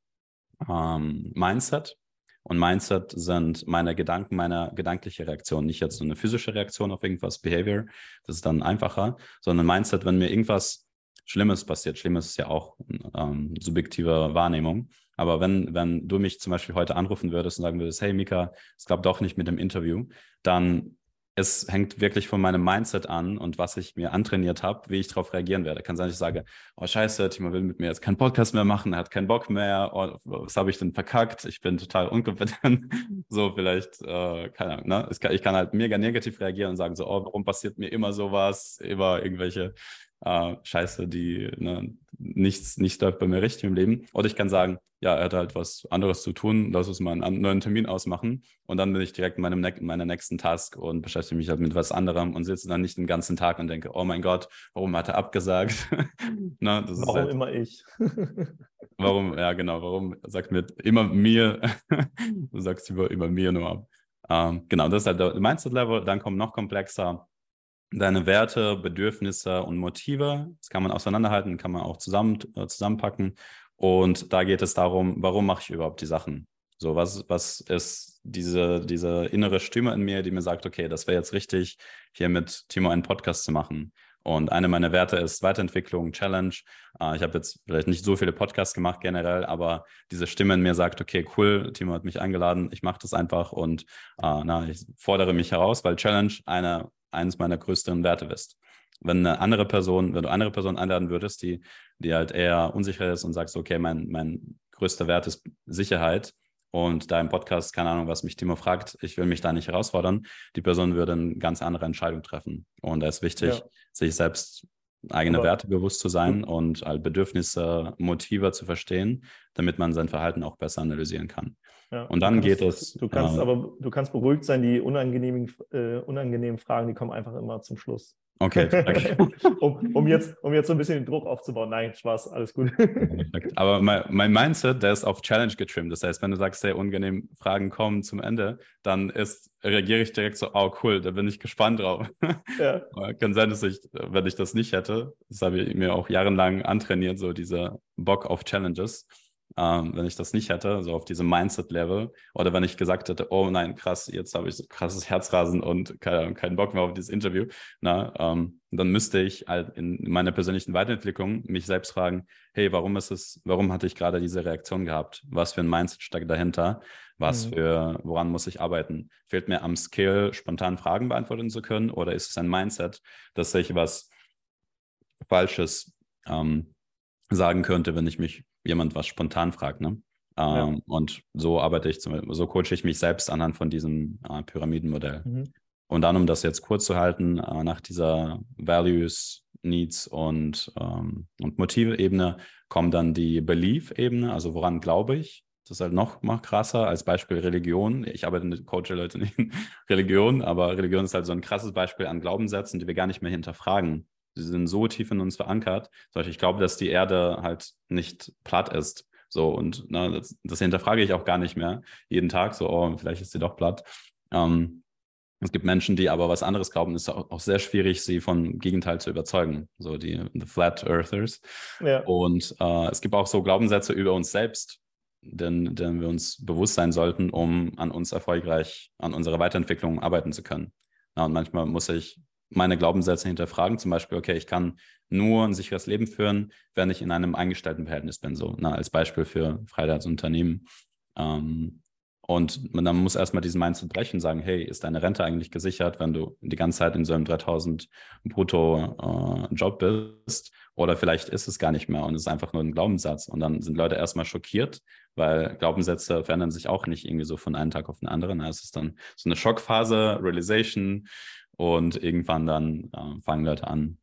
ähm, Mindset. Und Mindset sind meine Gedanken, meine gedankliche Reaktion. Nicht jetzt so eine physische Reaktion auf irgendwas, Behavior, das ist dann einfacher, sondern Mindset, wenn mir irgendwas Schlimmes passiert. Schlimmes ist ja auch ähm, subjektive Wahrnehmung. Aber wenn, wenn du mich zum Beispiel heute anrufen würdest und sagen würdest, hey Mika, es klappt doch nicht mit dem Interview, dann es hängt wirklich von meinem Mindset an und was ich mir antrainiert habe, wie ich darauf reagieren werde. Kann sein, ich sage, oh scheiße, Timo will mit mir jetzt keinen Podcast mehr machen, er hat keinen Bock mehr, oh, was habe ich denn verkackt, ich bin total unkompetent. (laughs) so vielleicht, äh, keine Ahnung, ne? ich kann halt mega negativ reagieren und sagen so, oh, warum passiert mir immer sowas, immer irgendwelche äh, Scheiße, die ne, nichts, nichts läuft bei mir richtig im Leben. Oder ich kann sagen, ja, er hat halt was anderes zu tun, lass uns mal einen neuen Termin ausmachen. Und dann bin ich direkt in, meinem ne in meiner nächsten Task und beschäftige mich halt mit was anderem und sitze dann nicht den ganzen Tag und denke, oh mein Gott, warum hat er abgesagt? Na, (laughs) ne, warum halt, immer ich? (laughs) (laughs) warum, ja genau, warum sagt mir immer mir, du sagst immer, immer mir nur ab. Ähm, genau, das ist halt der Mindset-Level. Dann kommt noch komplexer deine Werte, Bedürfnisse und Motive. Das kann man auseinanderhalten, kann man auch zusammen, äh, zusammenpacken. Und da geht es darum, warum mache ich überhaupt die Sachen? So, was, was ist diese, diese innere Stimme in mir, die mir sagt, okay, das wäre jetzt richtig, hier mit Timo einen Podcast zu machen. Und eine meiner Werte ist Weiterentwicklung, Challenge. Äh, ich habe jetzt vielleicht nicht so viele Podcasts gemacht generell, aber diese Stimme in mir sagt, okay, cool, Timo hat mich eingeladen, ich mache das einfach und äh, na, ich fordere mich heraus, weil Challenge eine eines meiner größten Werte bist. Wenn eine andere Person, wenn du andere Person einladen würdest, die, die halt eher unsicher ist und sagst, okay, mein, mein größter Wert ist Sicherheit und da im Podcast, keine Ahnung, was mich Timo fragt, ich will mich da nicht herausfordern, die Person würde eine ganz andere Entscheidung treffen. Und da ist wichtig, ja. sich selbst eigene Aber Werte bewusst zu sein und halt Bedürfnisse, Motive zu verstehen, damit man sein Verhalten auch besser analysieren kann. Ja, und dann kannst, geht es. Du kannst äh, aber du kannst beruhigt sein, die unangenehmen, äh, unangenehmen Fragen, die kommen einfach immer zum Schluss. Okay. (laughs) um, um, jetzt, um jetzt so ein bisschen den Druck aufzubauen. Nein, Spaß, alles gut. aber mein, mein Mindset, der ist auf Challenge getrimmt. Das heißt, wenn du sagst, sehr unangenehm Fragen kommen zum Ende, dann ist, reagiere ich direkt so, oh cool, da bin ich gespannt drauf. (laughs) Ja. Kann sein, dass ich, wenn ich das nicht hätte, das habe ich mir auch jahrelang antrainiert, so dieser Bock auf Challenges ähm, wenn ich das nicht hätte, so auf diesem Mindset-Level. Oder wenn ich gesagt hätte, oh nein, krass, jetzt habe ich so krasses Herzrasen und keinen kein Bock mehr auf dieses Interview, na, ähm, dann müsste ich halt in meiner persönlichen Weiterentwicklung mich selbst fragen, hey, warum ist es, warum hatte ich gerade diese Reaktion gehabt? Was für ein Mindset steckt dahinter? Was mhm. für, woran muss ich arbeiten? Fehlt mir am Skill, spontan Fragen beantworten zu können? Oder ist es ein Mindset, dass ich was Falsches ähm, sagen könnte, wenn ich mich jemand was spontan fragt. Ne? Ja. Ähm, und so arbeite ich, zum, so coache ich mich selbst anhand von diesem äh, Pyramidenmodell. Mhm. Und dann, um das jetzt kurz zu halten, äh, nach dieser Values, Needs und, ähm, und Motive-Ebene kommt dann die Belief-Ebene, also woran glaube ich. Das ist halt noch, noch krasser als Beispiel Religion. Ich arbeite mit Coach-Leute nicht in (laughs) Religion, aber Religion ist halt so ein krasses Beispiel an Glaubenssätzen, die wir gar nicht mehr hinterfragen sie sind so tief in uns verankert. Ich glaube, dass die Erde halt nicht platt ist. So, und ne, das, das, hinterfrage ich auch gar nicht mehr jeden Tag. So, oh, vielleicht ist sie doch platt. Ähm, es gibt Menschen, die aber was anderes glauben. Ist auch, auch, sehr schwierig, sie vom Gegenteil zu überzeugen. So die the Flat Earthers. Ja. Und äh, es gibt auch so Glaubenssätze über uns selbst, denn, denn wir uns bewusst sein sollten, um an uns erfolgreich, an unserer Weiterentwicklung arbeiten zu können. Ja, und manchmal muss ich meine Glaubenssätze hinterfragen. Zum Beispiel, okay, ich kann nur ein sicheres Leben führen, wenn ich in einem eingestellten Verhältnis bin. So, na, als Beispiel für Freiheitsunternehmen. Ähm, und man, dann muss erstmal diesen Mindset brechen sagen, hey, ist deine Rente eigentlich gesichert, wenn du die ganze Zeit in so einem 3000 brutto äh, Job bist? Oder vielleicht ist es gar nicht mehr und es ist einfach nur ein Glaubenssatz. Und dann sind Leute erstmal schockiert, weil Glaubenssätze verändern sich auch nicht irgendwie so von einem Tag auf den anderen. Es ist dann so eine Schockphase, Realization und irgendwann dann äh, fangen Leute an,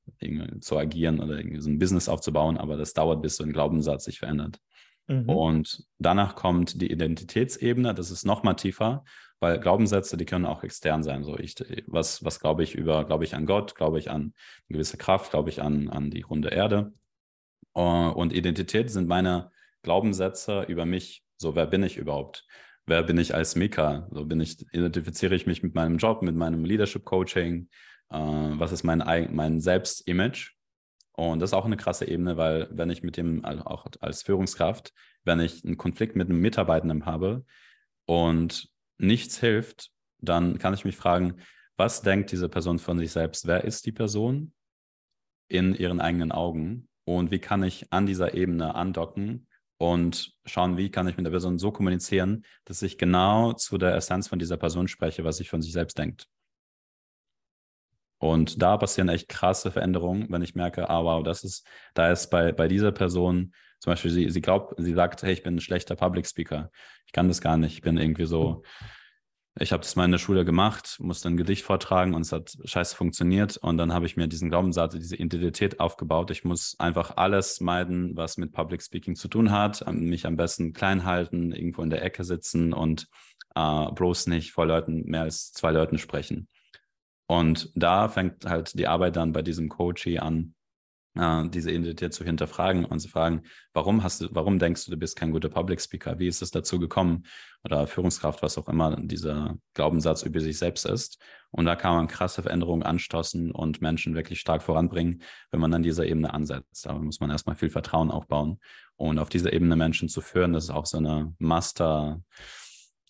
zu agieren oder irgendwie so ein Business aufzubauen. Aber das dauert, bis so ein Glaubenssatz sich verändert. Mhm. Und danach kommt die Identitätsebene, das ist noch mal tiefer, weil Glaubenssätze, die können auch extern sein. So ich, was, was glaube ich über, glaube ich an Gott, glaube ich an eine gewisse Kraft, glaube ich an, an die runde Erde. Äh, und Identität sind meine Glaubenssätze über mich. So, wer bin ich überhaupt? Wer bin ich als Mika? So bin ich, identifiziere ich mich mit meinem Job, mit meinem Leadership Coaching? Äh, was ist mein, mein Selbstimage? Und das ist auch eine krasse Ebene, weil wenn ich mit dem, auch als Führungskraft, wenn ich einen Konflikt mit einem Mitarbeitenden habe und nichts hilft, dann kann ich mich fragen, was denkt diese Person von sich selbst? Wer ist die Person in ihren eigenen Augen? Und wie kann ich an dieser Ebene andocken und schauen, wie kann ich mit der Person so kommunizieren, dass ich genau zu der Essenz von dieser Person spreche, was ich von sich selbst denkt. Und da passieren echt krasse Veränderungen, wenn ich merke, ah wow, das ist, da ist bei, bei dieser Person, zum Beispiel, sie, sie glaubt, sie sagt, hey, ich bin ein schlechter Public Speaker. Ich kann das gar nicht. Ich bin irgendwie so, ich habe das mal in der Schule gemacht, musste ein Gedicht vortragen und es hat scheiße funktioniert. Und dann habe ich mir diesen Glaubenssatz, diese Identität aufgebaut. Ich muss einfach alles meiden, was mit Public Speaking zu tun hat, mich am besten klein halten, irgendwo in der Ecke sitzen und äh, bloß nicht vor Leuten, mehr als zwei Leuten sprechen. Und da fängt halt die Arbeit dann bei diesem Coachie an, äh, diese Identität zu hinterfragen und zu fragen, warum hast du, warum denkst du, du bist kein guter Public Speaker? Wie ist es dazu gekommen? Oder Führungskraft, was auch immer dieser Glaubenssatz über sich selbst ist. Und da kann man krasse Veränderungen anstoßen und Menschen wirklich stark voranbringen, wenn man an dieser Ebene ansetzt. Da muss man erstmal viel Vertrauen aufbauen. Und auf dieser Ebene Menschen zu führen, das ist auch so eine Master,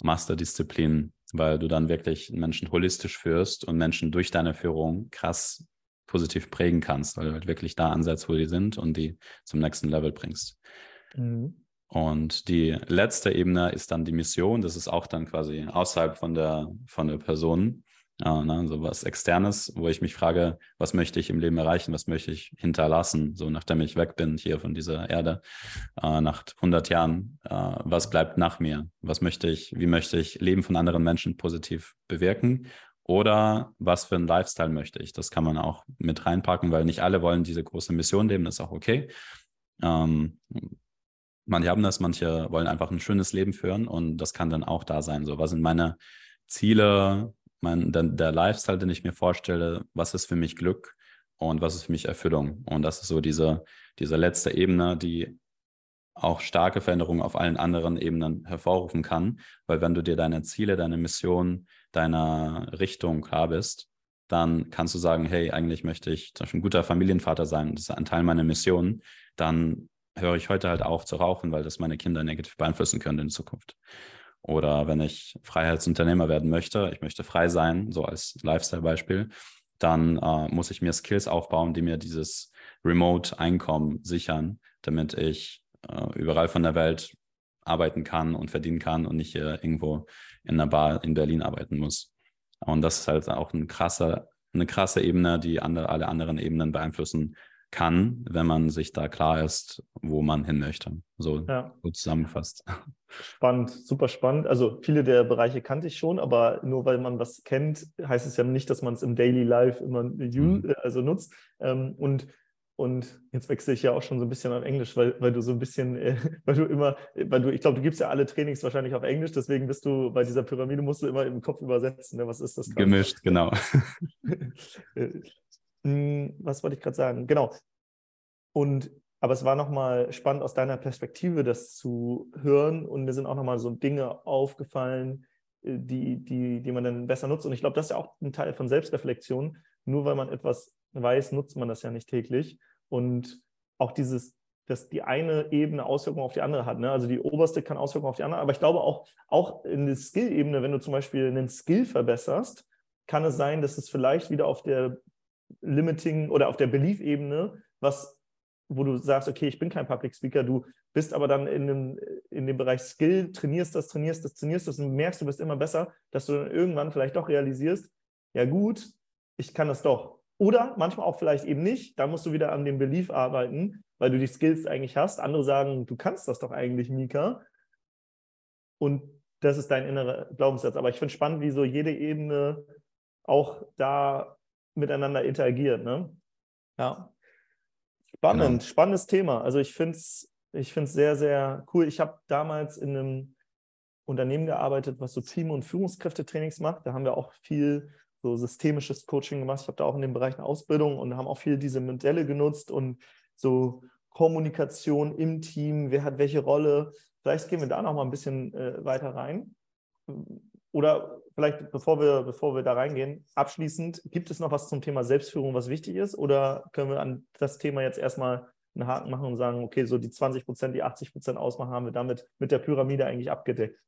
Masterdisziplin, weil du dann wirklich Menschen holistisch führst und Menschen durch deine Führung krass positiv prägen kannst, weil du halt wirklich da ansetzt, wo die sind und die zum nächsten Level bringst. Mhm. Und die letzte Ebene ist dann die Mission. Das ist auch dann quasi außerhalb von der, von der Person. Ja, ne, so was Externes, wo ich mich frage, was möchte ich im Leben erreichen, was möchte ich hinterlassen, so nachdem ich weg bin hier von dieser Erde, äh, nach 100 Jahren, äh, was bleibt nach mir, was möchte ich, wie möchte ich Leben von anderen Menschen positiv bewirken oder was für ein Lifestyle möchte ich. Das kann man auch mit reinpacken, weil nicht alle wollen diese große Mission leben, das ist auch okay. Ähm, manche haben das, manche wollen einfach ein schönes Leben führen und das kann dann auch da sein. So, was sind meine Ziele, mein, der, der Lifestyle, den ich mir vorstelle, was ist für mich Glück und was ist für mich Erfüllung. Und das ist so diese, diese letzte Ebene, die auch starke Veränderungen auf allen anderen Ebenen hervorrufen kann, weil wenn du dir deine Ziele, deine Mission, deiner Richtung klar bist, dann kannst du sagen, hey, eigentlich möchte ich zum Beispiel ein guter Familienvater sein, das ist ein Teil meiner Mission, dann höre ich heute halt auf zu rauchen, weil das meine Kinder negativ beeinflussen könnte in Zukunft. Oder wenn ich Freiheitsunternehmer werden möchte, ich möchte frei sein, so als Lifestyle-Beispiel, dann äh, muss ich mir Skills aufbauen, die mir dieses Remote-Einkommen sichern, damit ich äh, überall von der Welt arbeiten kann und verdienen kann und nicht hier irgendwo in einer Bar in Berlin arbeiten muss. Und das ist halt auch eine krasse, eine krasse Ebene, die andere, alle anderen Ebenen beeinflussen kann, wenn man sich da klar ist, wo man hin möchte. So, ja. so zusammengefasst. Spannend, super spannend. Also viele der Bereiche kannte ich schon, aber nur weil man was kennt, heißt es ja nicht, dass man es im Daily Life immer mhm. also nutzt. Ähm, und und jetzt wechsle ich ja auch schon so ein bisschen auf Englisch, weil, weil du so ein bisschen, äh, (laughs) weil du immer, weil du, ich glaube, du gibst ja alle Trainings wahrscheinlich auf Englisch, deswegen bist du bei dieser Pyramide, musst du immer im Kopf übersetzen. Ne? Was ist das? Grad? Gemischt, genau. (laughs) Äh, hm, was wollte ich gerade sagen? Genau. Und aber es war nochmal spannend aus deiner Perspektive, das zu hören. Und mir sind auch nochmal so Dinge aufgefallen, äh, die, die, die man dann besser nutzt. Und ich glaube, das ist ja auch ein Teil von Selbstreflexion. Nur weil man etwas weiß, nutzt man das ja nicht täglich. Und auch dieses, dass die eine Ebene Auswirkungen auf die andere hat. Ne? Also die oberste kann Auswirkungen auf die andere. Aber ich glaube auch, auch in der Skill-Ebene, wenn du zum Beispiel einen Skill verbesserst, kann es sein, dass es vielleicht wieder auf der Limiting oder auf der Belief-Ebene, was, wo du sagst, okay, ich bin kein Public Speaker, du bist aber dann in dem, in dem Bereich Skill, trainierst das, trainierst das, trainierst das und merkst, du bist immer besser, dass du dann irgendwann vielleicht doch realisierst, ja gut, ich kann das doch. Oder manchmal auch vielleicht eben nicht, da musst du wieder an dem Belief arbeiten, weil du die Skills eigentlich hast. Andere sagen, du kannst das doch eigentlich, Mika. Und das ist dein innerer Glaubenssatz. Aber ich finde spannend, wie so jede Ebene auch da miteinander interagiert. Ne? Ja. Spannend, genau. spannendes Thema. Also ich finde es ich find's sehr, sehr cool. Ich habe damals in einem Unternehmen gearbeitet, was so Team- und Führungskräftetrainings macht. Da haben wir auch viel so systemisches Coaching gemacht. Ich habe da auch in dem Bereich eine Ausbildung und haben auch viel diese Modelle genutzt und so Kommunikation im Team, wer hat welche Rolle. Vielleicht gehen wir da noch mal ein bisschen äh, weiter rein. Oder vielleicht, bevor wir, bevor wir da reingehen, abschließend, gibt es noch was zum Thema Selbstführung, was wichtig ist? Oder können wir an das Thema jetzt erstmal einen Haken machen und sagen, okay, so die 20 Prozent, die 80 Prozent ausmachen, haben wir damit mit der Pyramide eigentlich abgedeckt?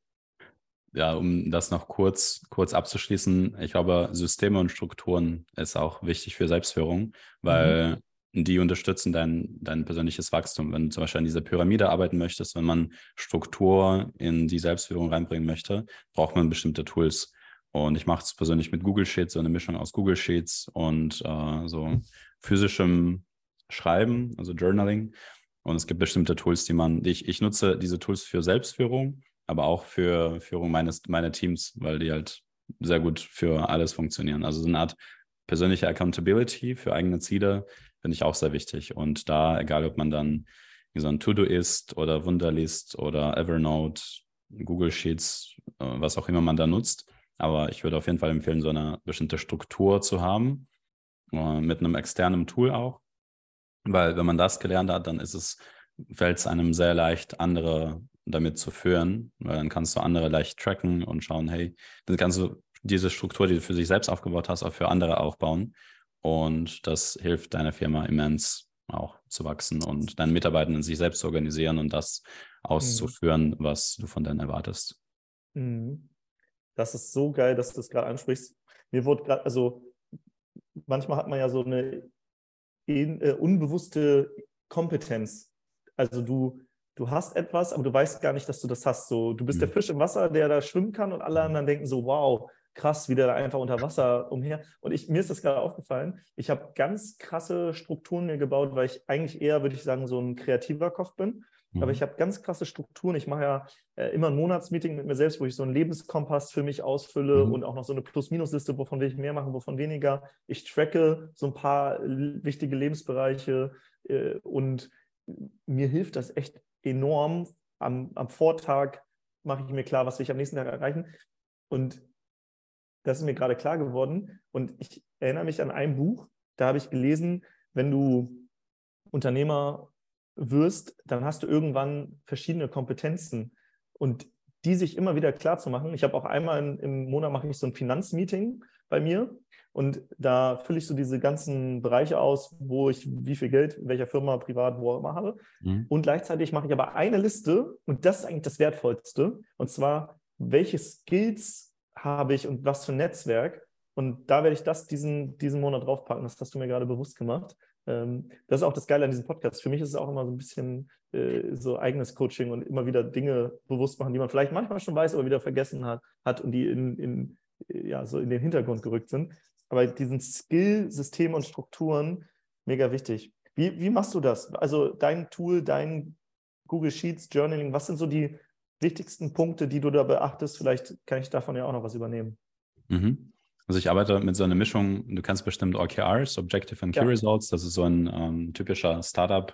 Ja, um das noch kurz, kurz abzuschließen, ich glaube, Systeme und Strukturen ist auch wichtig für Selbstführung, weil mhm. die unterstützen dein, dein persönliches Wachstum. Wenn du zum Beispiel an dieser Pyramide arbeiten möchtest, wenn man Struktur in die Selbstführung reinbringen möchte, braucht man bestimmte Tools. Und ich mache es persönlich mit Google Sheets, so eine Mischung aus Google Sheets und äh, so physischem Schreiben, also Journaling. Und es gibt bestimmte Tools, die man, die ich, ich nutze diese Tools für Selbstführung aber auch für Führung meines, meiner Teams, weil die halt sehr gut für alles funktionieren. Also so eine Art persönliche Accountability für eigene Ziele finde ich auch sehr wichtig. Und da, egal ob man dann so ein To-Do ist oder Wunderlist oder Evernote, Google Sheets, äh, was auch immer man da nutzt. Aber ich würde auf jeden Fall empfehlen, so eine bestimmte Struktur zu haben, äh, mit einem externen Tool auch. Weil wenn man das gelernt hat, dann ist es, fällt es einem sehr leicht, andere damit zu führen, weil dann kannst du andere leicht tracken und schauen, hey, dann kannst du diese Struktur, die du für sich selbst aufgebaut hast, auch für andere aufbauen. Und das hilft deiner Firma immens auch zu wachsen und deinen Mitarbeitenden sich selbst zu organisieren und das auszuführen, mhm. was du von denen erwartest. Mhm. Das ist so geil, dass du das gerade ansprichst. Mir wurde gerade, also manchmal hat man ja so eine äh, unbewusste Kompetenz. Also du, du hast etwas, aber du weißt gar nicht, dass du das hast. So, du bist mhm. der Fisch im Wasser, der da schwimmen kann und alle anderen denken so, wow, krass, wie der da einfach unter Wasser umher. Und ich, mir ist das gerade aufgefallen, ich habe ganz krasse Strukturen mir gebaut, weil ich eigentlich eher, würde ich sagen, so ein kreativer Kopf bin. Mhm. Aber ich habe ganz krasse Strukturen. Ich mache ja äh, immer ein Monatsmeeting mit mir selbst, wo ich so einen Lebenskompass für mich ausfülle mhm. und auch noch so eine Plus-Minus-Liste, wovon will ich mehr machen, wovon weniger. Ich tracke so ein paar wichtige Lebensbereiche äh, und mir hilft das echt enorm. Am, am Vortag mache ich mir klar, was will ich am nächsten Tag erreichen. Und das ist mir gerade klar geworden. Und ich erinnere mich an ein Buch, da habe ich gelesen, wenn du Unternehmer wirst, dann hast du irgendwann verschiedene Kompetenzen. Und die sich immer wieder klar zu machen. Ich habe auch einmal im Monat mache ich so ein Finanzmeeting bei mir und da fülle ich so diese ganzen Bereiche aus, wo ich wie viel Geld in welcher Firma, privat, wo auch immer habe. Mhm. Und gleichzeitig mache ich aber eine Liste und das ist eigentlich das Wertvollste. Und zwar, welche Skills habe ich und was für ein Netzwerk. Und da werde ich das diesen, diesen Monat draufpacken. Das hast du mir gerade bewusst gemacht. Ähm, das ist auch das Geile an diesem Podcast. Für mich ist es auch immer so ein bisschen äh, so eigenes Coaching und immer wieder Dinge bewusst machen, die man vielleicht manchmal schon weiß, aber wieder vergessen hat, hat und die in, in ja, so in den Hintergrund gerückt sind aber diesen Skill, Systeme und Strukturen mega wichtig. Wie, wie machst du das? Also dein Tool, dein Google Sheets, Journaling, was sind so die wichtigsten Punkte, die du da beachtest? Vielleicht kann ich davon ja auch noch was übernehmen. Mhm. Also ich arbeite mit so einer Mischung, du kennst bestimmt OKRs, Objective and Key ja. Results, das ist so ein ähm, typischer Startup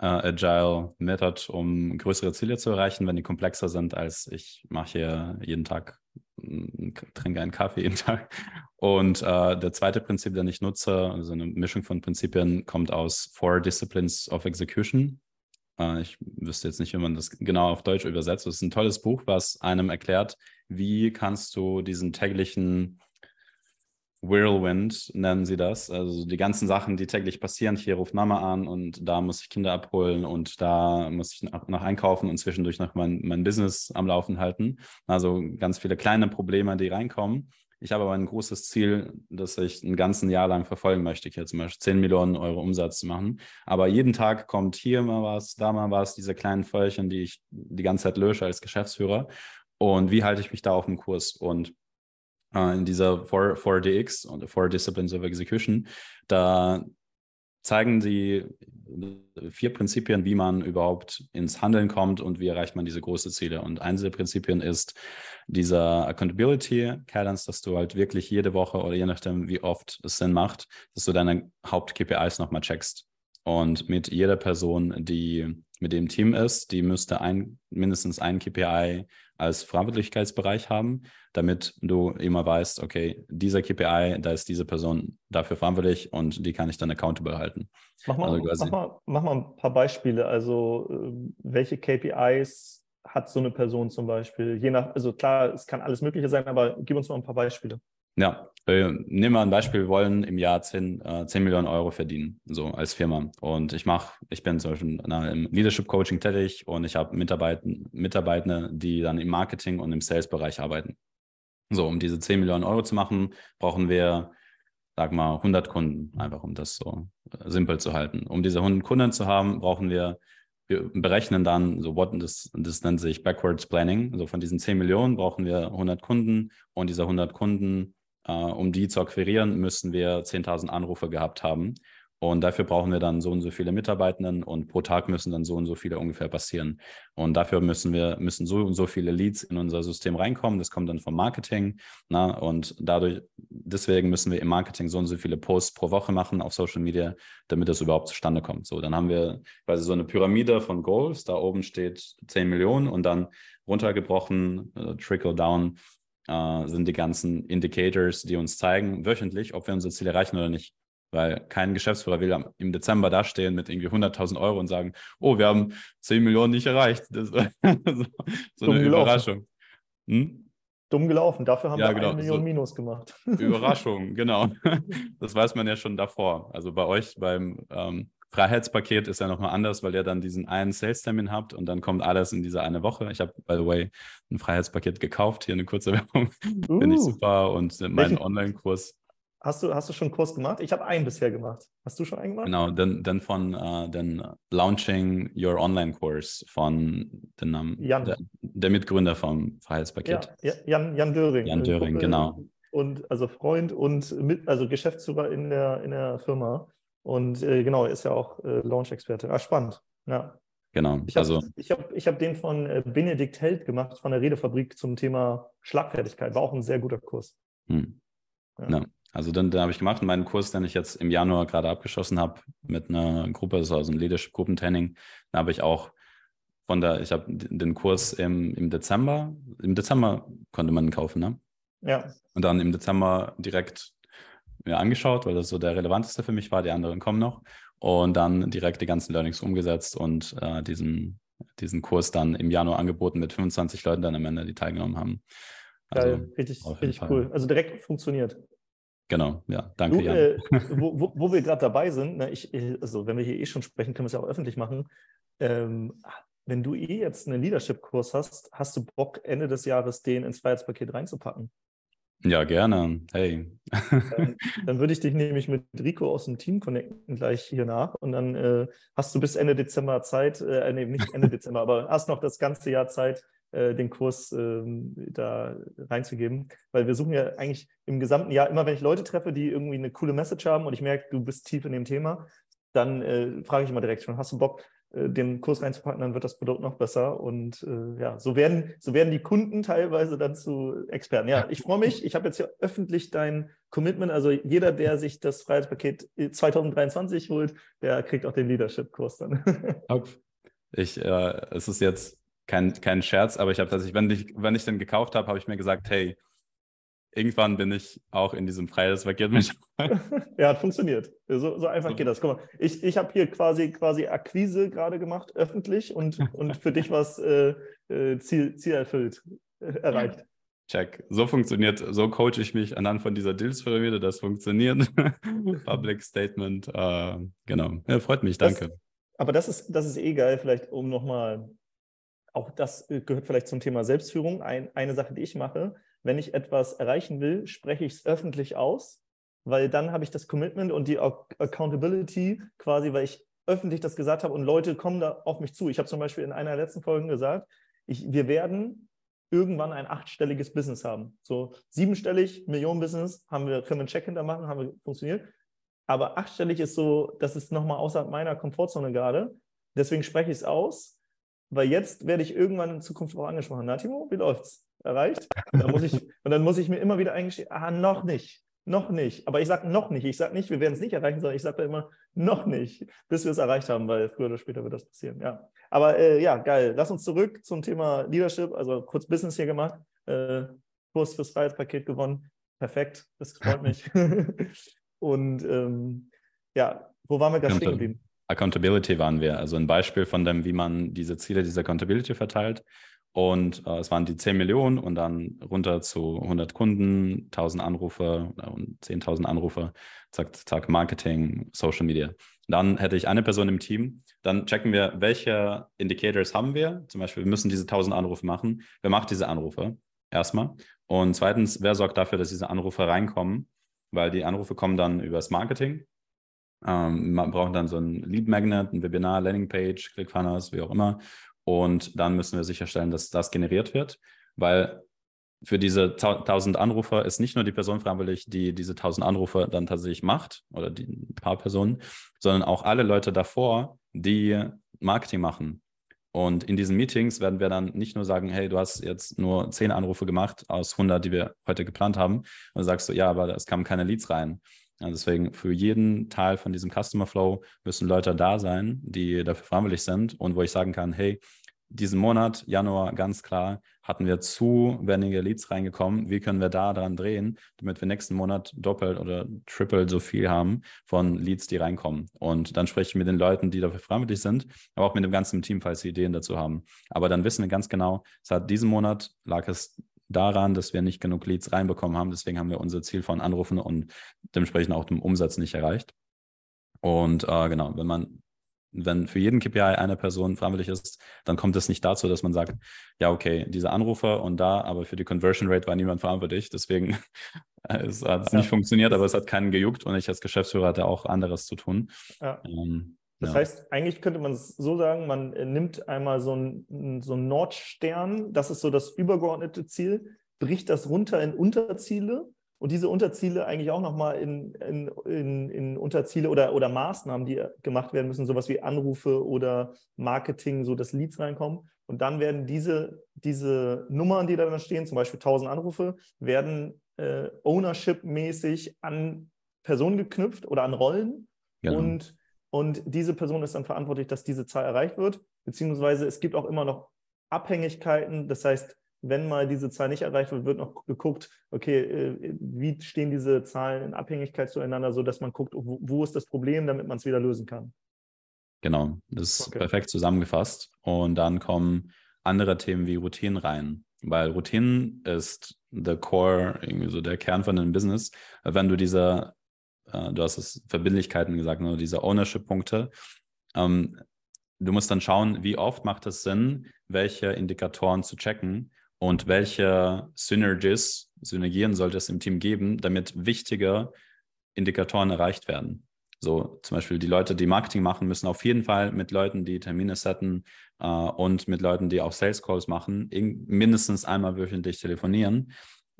äh, Agile Method, um größere Ziele zu erreichen, wenn die komplexer sind als ich mache hier jeden Tag trinke einen Kaffee jeden Tag. Und äh, der zweite Prinzip, den ich nutze, also eine Mischung von Prinzipien, kommt aus Four Disciplines of Execution. Äh, ich wüsste jetzt nicht, wie man das genau auf Deutsch übersetzt. Es ist ein tolles Buch, was einem erklärt, wie kannst du diesen täglichen Whirlwind nennen sie das. Also die ganzen Sachen, die täglich passieren. Hier ruft Mama an und da muss ich Kinder abholen und da muss ich noch einkaufen und zwischendurch noch mein, mein Business am Laufen halten. Also ganz viele kleine Probleme, die reinkommen. Ich habe aber ein großes Ziel, das ich ein ganzes Jahr lang verfolgen möchte, hier zum Beispiel 10 Millionen Euro Umsatz zu machen. Aber jeden Tag kommt hier mal was, da mal was, diese kleinen Feuerchen, die ich die ganze Zeit lösche als Geschäftsführer. Und wie halte ich mich da auf dem Kurs? Und äh, in dieser 4, 4DX und 4 Disciplines of Execution, da zeigen sie vier Prinzipien, wie man überhaupt ins Handeln kommt und wie erreicht man diese großen Ziele. Und eines der Prinzipien ist dieser Accountability Cadence, dass du halt wirklich jede Woche oder je nachdem, wie oft es Sinn macht, dass du deine Haupt-KPIs nochmal checkst. Und mit jeder Person, die mit dem Team ist, die müsste ein, mindestens ein KPI als Verantwortlichkeitsbereich haben, damit du immer weißt, okay, dieser KPI, da ist diese Person dafür verantwortlich und die kann ich dann accountable halten. Mach mal, also mach mal, mach mal ein paar Beispiele. Also äh, welche KPIs hat so eine Person zum Beispiel? Je nach, also klar, es kann alles Mögliche sein, aber gib uns mal ein paar Beispiele. Ja, äh, nehmen wir ein Beispiel, wir wollen im Jahr 10, äh, 10 Millionen Euro verdienen, so als Firma. Und ich mache, ich bin zum Beispiel na, im Leadership Coaching tätig und ich habe Mitarbeitende, die dann im Marketing und im Sales-Bereich arbeiten. So, um diese 10 Millionen Euro zu machen, brauchen wir, sag mal, 100 Kunden, einfach um das so äh, simpel zu halten. Um diese 100 Kunden zu haben, brauchen wir wir berechnen dann, so what, das, das nennt sich Backwards Planning. Also von diesen 10 Millionen brauchen wir 100 Kunden und diese 100 Kunden um die zu akquirieren, müssen wir 10.000 Anrufe gehabt haben. Und dafür brauchen wir dann so und so viele Mitarbeitenden und pro Tag müssen dann so und so viele ungefähr passieren. Und dafür müssen wir, müssen so und so viele Leads in unser System reinkommen. Das kommt dann vom Marketing. Na, und dadurch, deswegen müssen wir im Marketing so und so viele Posts pro Woche machen auf Social Media, damit das überhaupt zustande kommt. So, dann haben wir quasi so eine Pyramide von Goals. Da oben steht 10 Millionen und dann runtergebrochen, äh, trickle down äh, sind die ganzen Indicators, die uns zeigen, wöchentlich, ob wir unser Ziel erreichen oder nicht. Weil kein Geschäftsführer will im Dezember dastehen mit irgendwie 100.000 Euro und sagen, oh, wir haben 10 Millionen nicht erreicht. Das ist (laughs) so, so eine Überraschung. Hm? Dumm gelaufen. Dafür haben ja, wir genau. eine Million so, Minus gemacht. Überraschung, (laughs) genau. Das weiß man ja schon davor. Also bei euch beim ähm, Freiheitspaket ist ja nochmal anders, weil ihr dann diesen einen Sales-Termin habt und dann kommt alles in diese eine Woche. Ich habe, by the way, ein Freiheitspaket gekauft. Hier eine kurze (laughs) Werbung. Uh, Finde ich super. Und meinen Online-Kurs. Hast du, hast du schon einen Kurs gemacht? Ich habe einen bisher gemacht. Hast du schon einen gemacht? Genau, dann, dann von uh, den Launching Your Online-Kurs von den, um, Jan. Der, der, Mitgründer vom Freiheitspaket. Ja, Jan, Jan Döring. Jan Döring, genau. Und also Freund und mit, also Geschäftsführer in der, in der Firma. Und äh, genau, ist ja auch äh, Launch-Experte. Ah, spannend. Ja. Genau. Ich habe also, ich hab, ich hab den von äh, Benedikt Held gemacht, von der Redefabrik zum Thema Schlagfertigkeit. War auch ein sehr guter Kurs. Hm. Ja. ja. Also den, den habe ich gemacht. Meinen Kurs, den ich jetzt im Januar gerade abgeschlossen habe mit einer Gruppe, das war so ein Leadership-Gruppentraining, da habe ich auch von der, ich habe den Kurs im, im Dezember, im Dezember konnte man ihn kaufen, ne? Ja. Und dann im Dezember direkt mir angeschaut, weil das so der relevanteste für mich war. Die anderen kommen noch. Und dann direkt die ganzen Learnings umgesetzt und äh, diesen, diesen Kurs dann im Januar angeboten mit 25 Leuten dann am Ende, die teilgenommen haben. Also, Geil, richtig, richtig cool. Also direkt funktioniert. Genau, ja, danke, du, Jan. Äh, (laughs) wo, wo, wo, wir gerade dabei sind, ne, ich, also wenn wir hier eh schon sprechen, können wir es ja auch öffentlich machen. Ähm, wenn du eh jetzt einen Leadership-Kurs hast, hast du Bock, Ende des Jahres den ins Freiheitspaket reinzupacken? Ja, gerne. Hey. Dann, dann, würde ich dich nämlich mit Rico aus dem Team connecten gleich hier nach und dann äh, hast du bis Ende Dezember Zeit, äh, nee, nicht Ende (laughs) Dezember, aber hast noch das ganze Jahr Zeit, äh, den Kurs ähm, da reinzugeben, weil wir suchen ja eigentlich im gesamten Jahr, immer wenn ich Leute treffe, die irgendwie eine coole Message haben und ich merke, du bist tief in dem Thema, dann äh, frage ich immer direkt schon, hast du Bock, äh, den Kurs reinzupacken, dann wird das Produkt noch besser. Und äh, ja, so werden, so werden die Kunden teilweise dann zu Experten. Ja, ich freue mich. Ich habe jetzt hier öffentlich dein Commitment. Also jeder, der sich das Freiheitspaket 2023 holt, der kriegt auch den Leadership-Kurs dann. (laughs) Ich, äh, es ist jetzt kein, kein Scherz, aber ich habe tatsächlich, wenn ich, wenn ich den gekauft habe, habe ich mir gesagt, hey, irgendwann bin ich auch in diesem Freiheitspaket mit. (laughs) ja, hat funktioniert. So, so einfach so. geht das. Guck mal, ich, ich habe hier quasi, quasi Akquise gerade gemacht, öffentlich, und, und für dich was äh, äh, Ziel, Ziel erfüllt, äh, erreicht. Check. So funktioniert, so coache ich mich anhand von dieser Deals-Pyramide. Das funktioniert. (laughs) Public Statement. Äh, genau. Ja, freut mich, danke. Das, aber das ist, das ist eh geil, vielleicht um nochmal, auch das gehört vielleicht zum Thema Selbstführung. Ein, eine Sache, die ich mache, wenn ich etwas erreichen will, spreche ich es öffentlich aus, weil dann habe ich das Commitment und die Accountability quasi, weil ich öffentlich das gesagt habe und Leute kommen da auf mich zu. Ich habe zum Beispiel in einer der letzten Folgen gesagt, ich, wir werden irgendwann ein achtstelliges Business haben. So siebenstellig, Millionen-Business, haben wir, können wir einen Check hintermachen, haben wir funktioniert. Aber achtstellig ist so, das ist nochmal außerhalb meiner Komfortzone gerade. Deswegen spreche ich es aus, weil jetzt werde ich irgendwann in Zukunft auch angesprochen. Na, Timo, wie läuft's? Erreicht? Und dann muss ich, und dann muss ich mir immer wieder eingestehen, ah, noch nicht. Noch nicht. Aber ich sage noch nicht. Ich sage nicht, wir werden es nicht erreichen, sondern ich sage immer noch nicht, bis wir es erreicht haben, weil früher oder später wird das passieren. Ja. Aber äh, ja, geil. Lass uns zurück zum Thema Leadership. Also kurz Business hier gemacht. Äh, Kurs fürs Freiheitspaket gewonnen. Perfekt. Das freut mich. (laughs) Und ähm, ja, wo waren wir gerade stehen geblieben? Accountability waren wir. Also ein Beispiel von dem, wie man diese Ziele dieser Accountability verteilt. Und äh, es waren die 10 Millionen und dann runter zu 100 Kunden, 1000 Anrufe und 10.000 Anrufe, zack, zack, Marketing, Social Media. Dann hätte ich eine Person im Team. Dann checken wir, welche Indicators haben wir. Zum Beispiel, wir müssen diese 1000 Anrufe machen. Wer macht diese Anrufe? Erstmal. Und zweitens, wer sorgt dafür, dass diese Anrufe reinkommen? Weil die Anrufe kommen dann übers Marketing. Ähm, man braucht dann so ein Lead Magnet, ein Webinar, Landingpage, ClickFunnels, wie auch immer. Und dann müssen wir sicherstellen, dass das generiert wird, weil für diese 1000 Anrufer ist nicht nur die Person verantwortlich, die diese 1000 Anrufe dann tatsächlich macht oder die paar Personen, sondern auch alle Leute davor, die Marketing machen. Und in diesen Meetings werden wir dann nicht nur sagen, hey, du hast jetzt nur 10 Anrufe gemacht aus 100, die wir heute geplant haben. Und dann sagst du, ja, aber es kamen keine Leads rein. Ja, deswegen für jeden Teil von diesem Customer Flow müssen Leute da sein, die dafür verantwortlich sind und wo ich sagen kann, hey, diesen Monat, Januar, ganz klar, hatten wir zu wenige Leads reingekommen. Wie können wir da dran drehen, damit wir nächsten Monat doppelt oder triple so viel haben von Leads, die reinkommen? Und dann spreche ich mit den Leuten, die dafür verantwortlich sind, aber auch mit dem ganzen Team, falls sie Ideen dazu haben. Aber dann wissen wir ganz genau, es hat diesen Monat lag es daran, dass wir nicht genug Leads reinbekommen haben. Deswegen haben wir unser Ziel von Anrufen und dementsprechend auch dem Umsatz nicht erreicht. Und äh, genau, wenn man wenn für jeden KPI eine Person freiwillig ist, dann kommt es nicht dazu, dass man sagt, ja, okay, diese Anrufer und da, aber für die Conversion Rate war niemand verantwortlich. Deswegen (laughs) es hat es ja. nicht funktioniert, aber es hat keinen gejuckt und ich als Geschäftsführer hatte auch anderes zu tun. Ja. Ähm, das ja. heißt, eigentlich könnte man es so sagen, man äh, nimmt einmal so einen so Nordstern, das ist so das übergeordnete Ziel, bricht das runter in Unterziele und diese Unterziele eigentlich auch nochmal in, in, in, in Unterziele oder, oder Maßnahmen, die gemacht werden müssen, sowas wie Anrufe oder Marketing, so dass Leads reinkommen. Und dann werden diese, diese Nummern, die da dann stehen, zum Beispiel 1000 Anrufe, werden äh, ownership-mäßig an Personen geknüpft oder an Rollen. Genau. Und, und diese Person ist dann verantwortlich, dass diese Zahl erreicht wird. Beziehungsweise es gibt auch immer noch Abhängigkeiten. Das heißt, wenn mal diese Zahl nicht erreicht wird, wird noch geguckt, okay, äh, wie stehen diese Zahlen in Abhängigkeit zueinander, sodass man guckt, wo, ist das Problem, damit man es wieder lösen kann. Genau, das ist okay. perfekt zusammengefasst. Und dann kommen andere Themen wie Routinen rein, weil Routinen ist der Core, irgendwie so der Kern von einem Business. Wenn du diese, äh, du hast es Verbindlichkeiten gesagt, nur ne, diese Ownership-Punkte, ähm, du musst dann schauen, wie oft macht es Sinn, welche Indikatoren zu checken und welche Synergies, Synergien sollte es im Team geben, damit wichtige Indikatoren erreicht werden. So zum Beispiel die Leute, die Marketing machen, müssen auf jeden Fall mit Leuten, die Termine setten äh, und mit Leuten, die auch Sales Calls machen, mindestens einmal wöchentlich telefonieren.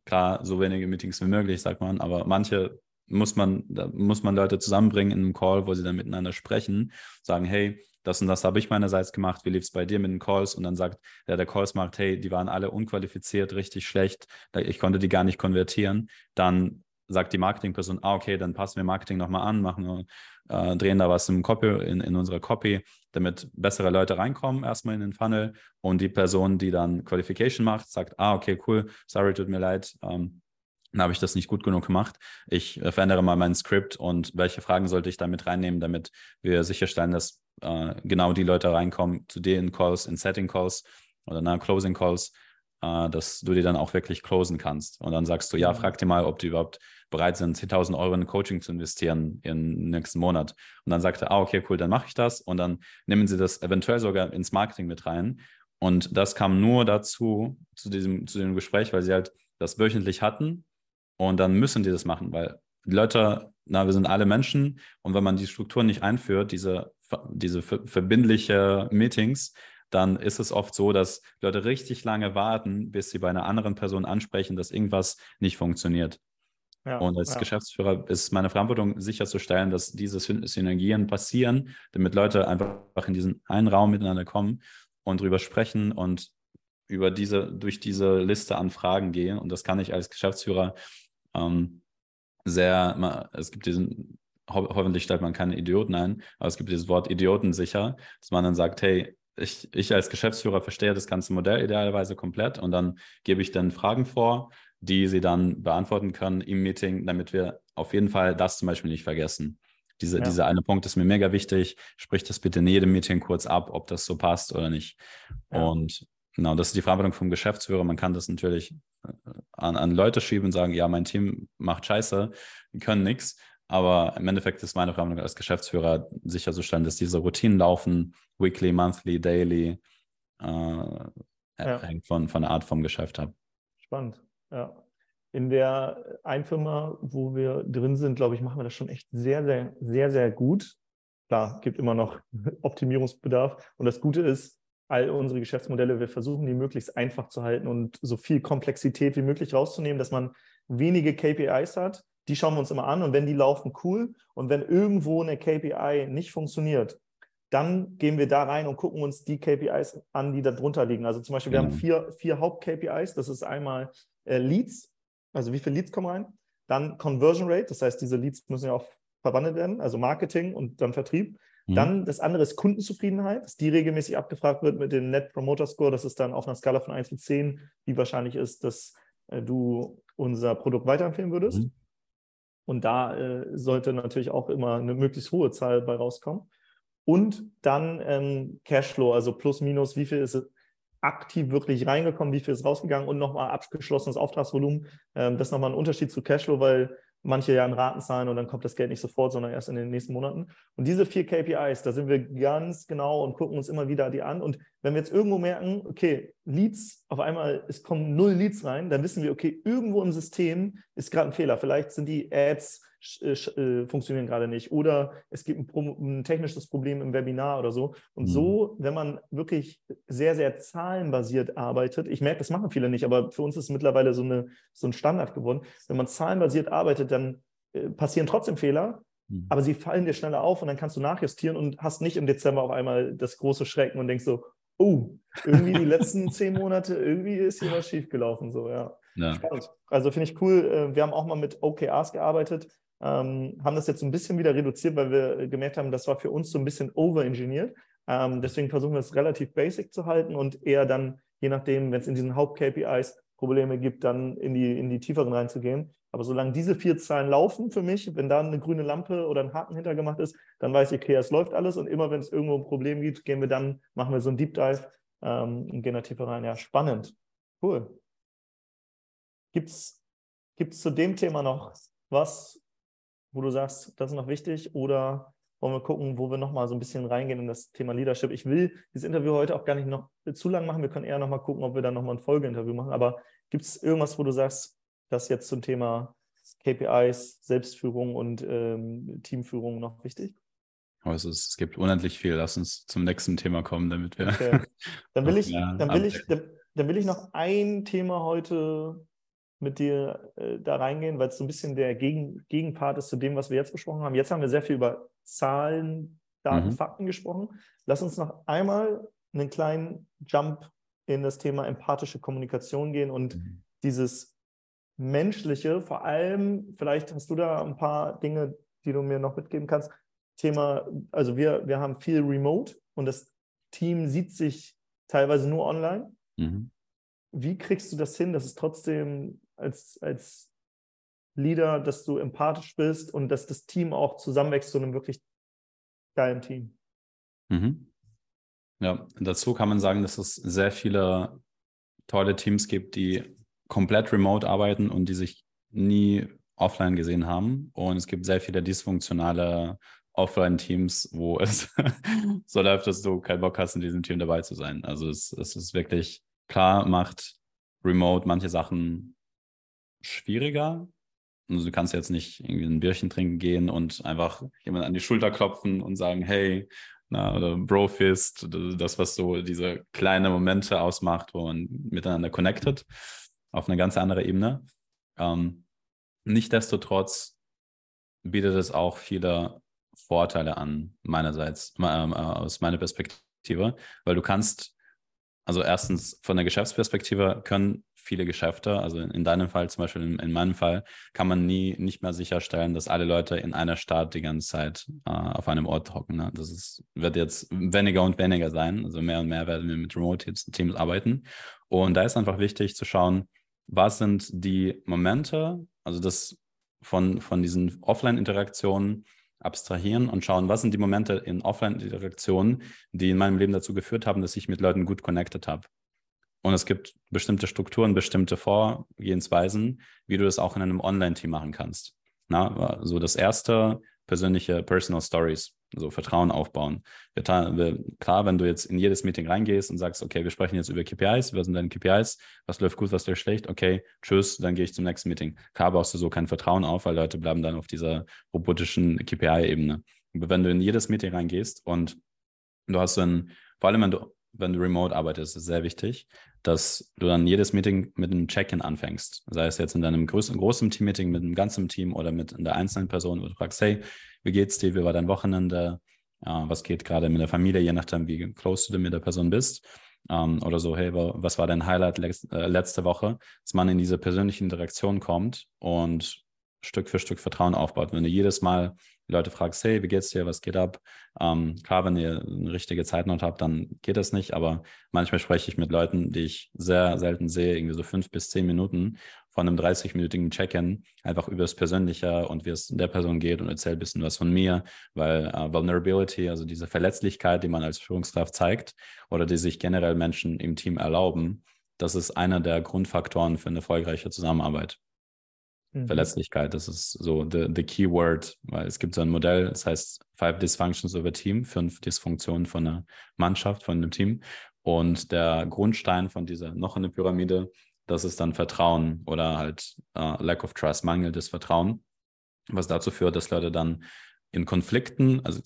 Klar, so wenige Meetings wie möglich, sagt man, aber manche muss man, da muss man Leute zusammenbringen in einem Call, wo sie dann miteinander sprechen, sagen, hey, das und das habe ich meinerseits gemacht, wie lief es bei dir mit den Calls? Und dann sagt der, der Calls macht, hey, die waren alle unqualifiziert, richtig schlecht, ich konnte die gar nicht konvertieren. Dann sagt die Marketingperson, ah, okay, dann passen wir Marketing nochmal an, machen, äh, drehen da was im Copy, in, in unserer Copy, damit bessere Leute reinkommen, erstmal in den Funnel. Und die Person, die dann Qualification macht, sagt, ah, okay, cool, sorry, tut mir leid, ähm, dann habe ich das nicht gut genug gemacht. Ich äh, verändere mal mein Skript und welche Fragen sollte ich damit reinnehmen, damit wir sicherstellen, dass äh, genau die Leute reinkommen zu dir in Calls, in Setting Calls oder nach Closing Calls, äh, dass du die dann auch wirklich closen kannst. Und dann sagst du, ja, mhm. frag dir mal, ob die überhaupt bereit sind, 10.000 Euro in Coaching zu investieren im nächsten Monat. Und dann sagt er, ah, okay, cool, dann mache ich das. Und dann nehmen sie das eventuell sogar ins Marketing mit rein. Und das kam nur dazu, zu diesem, zu dem Gespräch, weil sie halt das wöchentlich hatten und dann müssen die das machen, weil die Leute, na, wir sind alle Menschen und wenn man die Strukturen nicht einführt, diese, diese verbindliche Meetings, dann ist es oft so, dass Leute richtig lange warten, bis sie bei einer anderen Person ansprechen, dass irgendwas nicht funktioniert. Ja, und als ja. Geschäftsführer ist meine Verantwortung sicherzustellen, dass diese Synergien passieren, damit Leute einfach in diesen einen Raum miteinander kommen und drüber sprechen und über diese, durch diese Liste an Fragen gehen. Und das kann ich als Geschäftsführer ähm, sehr, es gibt diesen, ho hoffentlich stellt man keine Idioten ein, aber es gibt dieses Wort Idiotensicher, dass man dann sagt, hey, ich, ich als Geschäftsführer verstehe das ganze Modell idealerweise komplett und dann gebe ich dann Fragen vor, die sie dann beantworten können im Meeting, damit wir auf jeden Fall das zum Beispiel nicht vergessen. Diese, ja. Dieser eine Punkt ist mir mega wichtig. Sprich das bitte in jedem Meeting kurz ab, ob das so passt oder nicht. Ja. Und genau, das ist die Verantwortung vom Geschäftsführer. Man kann das natürlich äh, an, an Leute schieben und sagen, ja, mein Team macht Scheiße, die können nichts. Aber im Endeffekt ist meine Verantwortung als Geschäftsführer sicherzustellen, dass diese Routinen laufen, weekly, monthly, daily, äh, ja. hängt von, von der Art vom Geschäft ab. Spannend, ja. In der Einfirma, wo wir drin sind, glaube ich, machen wir das schon echt sehr, sehr, sehr, sehr gut. Klar, gibt immer noch (laughs) Optimierungsbedarf. Und das Gute ist, all unsere Geschäftsmodelle, wir versuchen die möglichst einfach zu halten und so viel Komplexität wie möglich rauszunehmen, dass man wenige KPIs hat, die schauen wir uns immer an und wenn die laufen, cool. Und wenn irgendwo eine KPI nicht funktioniert, dann gehen wir da rein und gucken uns die KPIs an, die da drunter liegen. Also zum Beispiel, wir haben mhm. vier, vier Haupt-KPIs. Das ist einmal äh, Leads, also wie viele Leads kommen rein. Dann Conversion Rate, das heißt, diese Leads müssen ja auch verwandelt werden, also Marketing und dann Vertrieb. Mhm. Dann das andere ist Kundenzufriedenheit, dass die regelmäßig abgefragt wird mit dem Net Promoter Score. Das ist dann auf einer Skala von 1 bis 10, wie wahrscheinlich ist, dass äh, du unser Produkt weiterempfehlen würdest. Mhm. Und da äh, sollte natürlich auch immer eine möglichst hohe Zahl bei rauskommen. Und dann ähm, Cashflow, also plus minus, wie viel ist aktiv wirklich reingekommen, wie viel ist rausgegangen und nochmal abgeschlossenes Auftragsvolumen. Ähm, das ist nochmal ein Unterschied zu Cashflow, weil manche ja in Raten zahlen und dann kommt das Geld nicht sofort, sondern erst in den nächsten Monaten. Und diese vier KPIs, da sind wir ganz genau und gucken uns immer wieder die an. Und wenn wir jetzt irgendwo merken, okay, Leads, auf einmal, es kommen null Leads rein, dann wissen wir, okay, irgendwo im System ist gerade ein Fehler. Vielleicht sind die Ads äh, äh, funktionieren gerade nicht oder es gibt ein, ein, technisches Problem im Webinar oder so. Und mhm. so, wenn man wirklich sehr, sehr zahlenbasiert arbeitet, ich merke, das machen viele nicht, aber für uns ist es mittlerweile so, eine, so ein Standard geworden. Wenn man zahlenbasiert arbeitet, dann äh, passieren trotzdem Fehler, mhm. aber sie fallen dir schneller auf und dann kannst du nachjustieren und hast nicht im Dezember auf einmal das große Schrecken und denkst so, oh, irgendwie die letzten (laughs) zehn Monate, irgendwie ist hier was schiefgelaufen. So, ja. ja. Also finde ich cool. Äh, wir haben auch mal mit OKRs gearbeitet ähm, haben das jetzt ein bisschen wieder reduziert, weil wir gemerkt haben, das war für uns so ein bisschen overengineert. Ähm, deswegen versuchen wir es relativ basic zu halten und eher dann, je nachdem, wenn es in diesen Haupt-KPIs Probleme gibt, dann in die, in die tieferen reinzugehen. Aber solange diese vier Zahlen laufen für mich, wenn da eine grüne Lampe oder ein Haken hintergemacht ist, dann weiß ich, okay, es läuft alles. Und immer wenn es irgendwo ein Problem gibt, gehen wir dann, machen wir so ein Deep Dive ähm, und gehen da tiefer rein. Ja, spannend. Cool. Gibt es zu dem Thema noch was, wo du sagst, das ist noch wichtig? Oder wollen wir gucken, wo wir nochmal so ein bisschen reingehen in das Thema Leadership? Ich will dieses Interview heute auch gar nicht noch zu lang machen. Wir können eher nochmal gucken, ob wir dann nochmal ein Folgeinterview machen. Aber gibt es irgendwas, wo du sagst, das jetzt zum Thema KPIs, Selbstführung und ähm, Teamführung noch wichtig? Also es, es, gibt unendlich viel. Lass uns zum nächsten Thema kommen, damit wir. Okay. Dann will ich, dann will ich, dann, dann will ich noch ein Thema heute mit dir äh, da reingehen, weil es so ein bisschen der Gegen Gegenpart ist zu dem, was wir jetzt besprochen haben. Jetzt haben wir sehr viel über Zahlen, Daten, mhm. Fakten gesprochen. Lass uns noch einmal einen kleinen Jump in das Thema empathische Kommunikation gehen und mhm. dieses menschliche, vor allem, vielleicht hast du da ein paar Dinge, die du mir noch mitgeben kannst. Thema, also wir, wir haben viel Remote und das Team sieht sich teilweise nur online. Mhm. Wie kriegst du das hin, dass es trotzdem als, als Leader, dass du empathisch bist und dass das Team auch zusammenwächst zu einem wirklich geilen Team. Mhm. Ja, dazu kann man sagen, dass es sehr viele tolle Teams gibt, die komplett remote arbeiten und die sich nie offline gesehen haben. Und es gibt sehr viele dysfunktionale Offline-Teams, wo (laughs) es so läuft, dass du keinen Bock hast, in diesem Team dabei zu sein. Also es, es ist wirklich klar, macht remote manche Sachen schwieriger. Also du kannst jetzt nicht irgendwie ein Bierchen trinken gehen und einfach jemand an die Schulter klopfen und sagen, hey, na, oder Brofist, das, was so diese kleinen Momente ausmacht, wo man miteinander connected, auf eine ganz andere Ebene. Ähm, Nichtsdestotrotz bietet es auch viele Vorteile an, meinerseits, äh, aus meiner Perspektive, weil du kannst, also erstens von der Geschäftsperspektive können viele Geschäfte, also in deinem Fall zum Beispiel, in, in, meinem Fall, kann man nie nicht mehr sicherstellen, dass alle Leute in einer Stadt die ganze Zeit äh, auf einem Ort hocken. Ne? Das ist, wird jetzt weniger und weniger sein. Also mehr und mehr werden wir mit Remote-Teams arbeiten. Und da ist einfach wichtig zu schauen, was sind die Momente, also das von, von diesen Offline-Interaktionen abstrahieren und schauen, was sind die Momente in Offline-Interaktionen, die in meinem Leben dazu geführt haben, dass ich mit Leuten gut connected habe. Und es gibt bestimmte Strukturen, bestimmte Vorgehensweisen, wie du das auch in einem Online-Team machen kannst. Na, so das erste, persönliche Personal Stories, so Vertrauen aufbauen. Klar, wenn du jetzt in jedes Meeting reingehst und sagst, okay, wir sprechen jetzt über KPIs, was sind deine KPIs, was läuft gut, was läuft schlecht, okay, tschüss, dann gehe ich zum nächsten Meeting. Klar baust du so kein Vertrauen auf, weil Leute bleiben dann auf dieser robotischen KPI-Ebene. Aber wenn du in jedes Meeting reingehst und du hast dann, vor allem wenn du wenn du remote arbeitest, ist sehr wichtig, dass du dann jedes Meeting mit einem Check-in anfängst. Sei es jetzt in deinem großen, großen Team-Meeting mit einem ganzen Team oder mit der einzelnen Person, wo du fragst, hey, wie geht's dir? Wie war dein Wochenende? Uh, was geht gerade mit der Familie, je nachdem, wie close du mit der Person bist. Ähm, oder so, hey, was war dein Highlight äh, letzte Woche? Dass man in diese persönliche Interaktion kommt und Stück für Stück Vertrauen aufbaut. Wenn du jedes Mal die Leute fragst, hey, wie geht's dir, was geht ab? Ähm, klar, wenn ihr eine richtige Zeitnot habt, dann geht das nicht, aber manchmal spreche ich mit Leuten, die ich sehr selten sehe, irgendwie so fünf bis zehn Minuten von einem 30-minütigen Check-in, einfach über das Persönliche und wie es der Person geht und erzähle ein bisschen was von mir, weil äh, Vulnerability, also diese Verletzlichkeit, die man als Führungskraft zeigt oder die sich generell Menschen im Team erlauben, das ist einer der Grundfaktoren für eine erfolgreiche Zusammenarbeit. Mhm. Verletzlichkeit, das ist so the, the key word, weil es gibt so ein Modell, das heißt Five Dysfunctions of a Team, fünf Dysfunktionen von einer Mannschaft, von einem Team. Und der Grundstein von dieser noch eine Pyramide, das ist dann Vertrauen oder halt uh, Lack of Trust, mangelndes Vertrauen, was dazu führt, dass Leute dann in Konflikten, also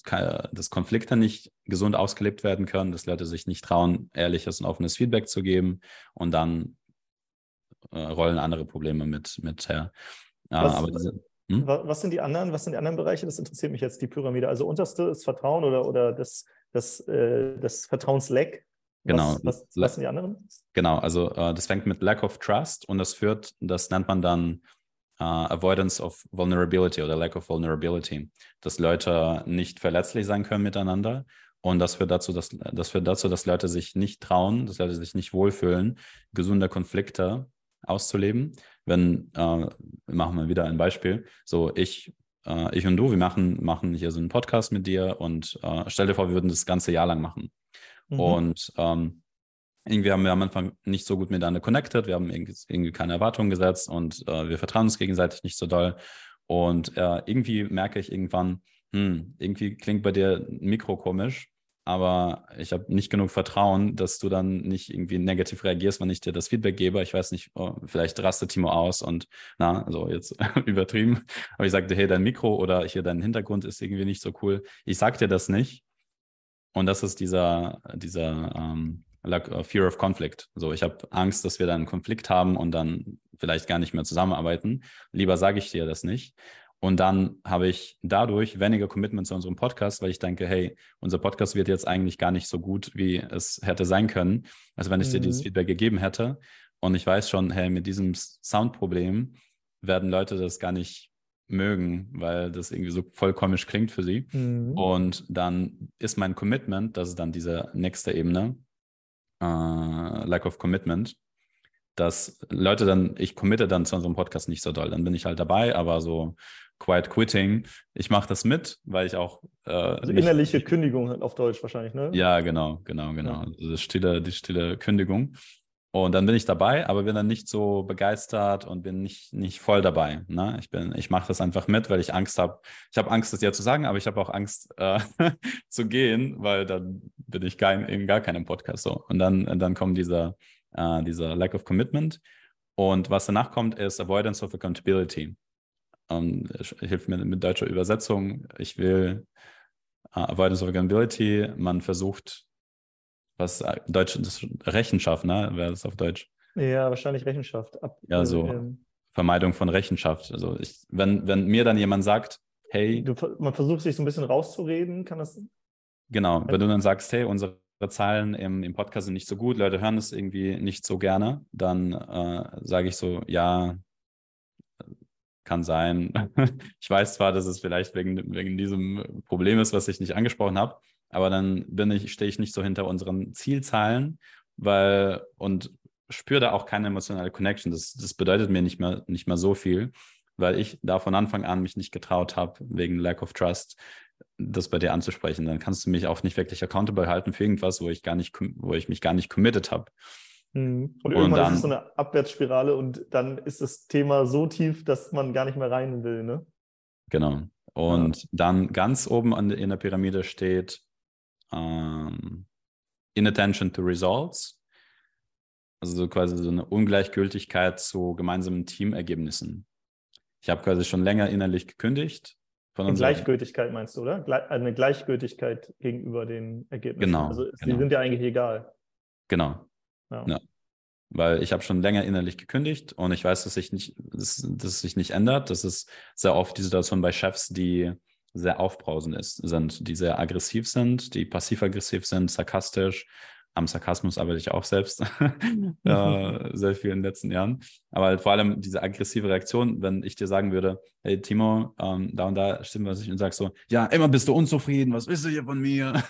dass Konflikte nicht gesund ausgelebt werden können, dass Leute sich nicht trauen, ehrliches und offenes Feedback zu geben und dann rollen andere Probleme mit, mit her. Ja, was, diese, hm? was sind die anderen, was sind die anderen Bereiche? Das interessiert mich jetzt, die Pyramide. Also unterste ist Vertrauen oder, oder das, das, äh, das Vertrauensleck. Genau. Was, was, was, sind die anderen? Genau, also äh, das fängt mit Lack of Trust und das führt, das nennt man dann uh, Avoidance of Vulnerability oder Lack of Vulnerability, dass Leute nicht verletzlich sein können miteinander und das führt dazu, dass, das führt dazu, dass Leute sich nicht trauen, dass Leute sich nicht wohlfühlen, gesunde Konflikte auszuleben. Wenn, äh, machen wir wieder ein Beispiel, so ich, äh, ich und du, wir machen, machen hier so einen Podcast mit dir und äh, stell dir vor, wir würden das ganze Jahr lang machen. Mhm. Und ähm, irgendwie haben wir am Anfang nicht so gut miteinander connected, wir haben irgendwie, keine Erwartungen gesetzt und äh, wir vertrauen uns gegenseitig nicht so doll. Und äh, irgendwie merke ich irgendwann, hm, irgendwie klingt bei dir ein Mikro komisch aber ich habe nicht genug Vertrauen, dass du dann nicht irgendwie negativ reagierst, wenn ich dir das Feedback gebe. Ich weiß nicht, oh, vielleicht rastet Timo aus und na, also jetzt (laughs) übertrieben. Aber ich sagte, hey, dein Mikro oder hier dein Hintergrund ist irgendwie nicht so cool. Ich sag dir das nicht. Und das ist dieser, dieser ähm, Fear of Conflict. So, ich habe Angst, dass wir dann einen Konflikt haben und dann vielleicht gar nicht mehr zusammenarbeiten. Lieber sage ich dir das nicht. Und dann habe ich dadurch weniger Commitment zu unserem Podcast, weil ich denke, hey, unser Podcast wird jetzt eigentlich gar nicht so gut, wie es hätte sein können. Also wenn ich mhm. dir dieses mhm. Feedback gegeben hätte und ich weiß schon, hey, mit diesem Soundproblem werden Leute das gar nicht mögen, weil das irgendwie so voll komisch klingt für sie. Mhm. Und dann ist mein Commitment, das ist dann diese nächste Ebene, äh, Lack of Commitment, dass Leute dann, ich committe dann zu unserem Podcast nicht so doll. Dann bin ich halt dabei, aber so Quiet Quitting. Ich mache das mit, weil ich auch. Äh, also innerliche nicht, Kündigung auf Deutsch wahrscheinlich, ne? Ja, genau, genau, genau. Ja. Also stille, die stille Kündigung. Und dann bin ich dabei, aber bin dann nicht so begeistert und bin nicht, nicht voll dabei. Ne? Ich, ich mache das einfach mit, weil ich Angst habe. Ich habe Angst, das dir zu sagen, aber ich habe auch Angst äh, (laughs) zu gehen, weil dann bin ich gar, in gar keinem Podcast so. Und dann, dann kommt dieser, äh, dieser Lack of Commitment. Und was danach kommt, ist Avoidance of Accountability. Um, hilft mir mit deutscher Übersetzung. Ich will uh, Avoidance of Accountability. Man versucht, was äh, Deutsch, das Rechenschaft, ne? Wäre das auf Deutsch? Ja, wahrscheinlich Rechenschaft. Ab, ja, so ähm, Vermeidung von Rechenschaft. Also ich, wenn, wenn mir dann jemand sagt, hey. Du, man versucht sich so ein bisschen rauszureden, kann das. Genau, wenn du dann sagst, hey, unsere Zahlen im, im Podcast sind nicht so gut, Leute hören es irgendwie nicht so gerne, dann äh, sage ich so, ja, kann sein. (laughs) ich weiß zwar, dass es vielleicht wegen, wegen diesem Problem ist, was ich nicht angesprochen habe, aber dann bin ich, stehe ich nicht so hinter unseren Zielzahlen, weil und spüre da auch keine emotionale Connection. Das, das bedeutet mir nicht mehr, nicht mehr so viel, weil ich da von Anfang an mich nicht getraut habe, wegen Lack of Trust, das bei dir anzusprechen. Dann kannst du mich auch nicht wirklich accountable halten für irgendwas, wo ich gar nicht, wo ich mich gar nicht committed habe. Mhm. Und, und irgendwann dann, ist es so eine Abwärtsspirale und dann ist das Thema so tief, dass man gar nicht mehr rein will, ne? Genau. Und ja. dann ganz oben an, in der Pyramide steht ähm, Inattention to Results. Also so quasi so eine Ungleichgültigkeit zu gemeinsamen Teamergebnissen. Ich habe quasi schon länger innerlich gekündigt. Eine Gleichgültigkeit meinst du, oder? Eine Gleichgültigkeit gegenüber den Ergebnissen. Genau. Also sie genau. sind ja eigentlich egal. Genau. Ja. ja. Weil ich habe schon länger innerlich gekündigt und ich weiß, dass sich nicht, dass, dass sich nicht ändert. Das ist sehr oft die Situation bei Chefs, die sehr aufbrausend ist, sind, die sehr aggressiv sind, die passiv-aggressiv sind, sarkastisch, am Sarkasmus arbeite ich auch selbst (laughs) (laughs) äh, sehr viel in den letzten Jahren. Aber halt vor allem diese aggressive Reaktion, wenn ich dir sagen würde, hey Timo, ähm, da und da stimmt was ich und sagst so, ja, immer bist du unzufrieden, was willst du hier von mir?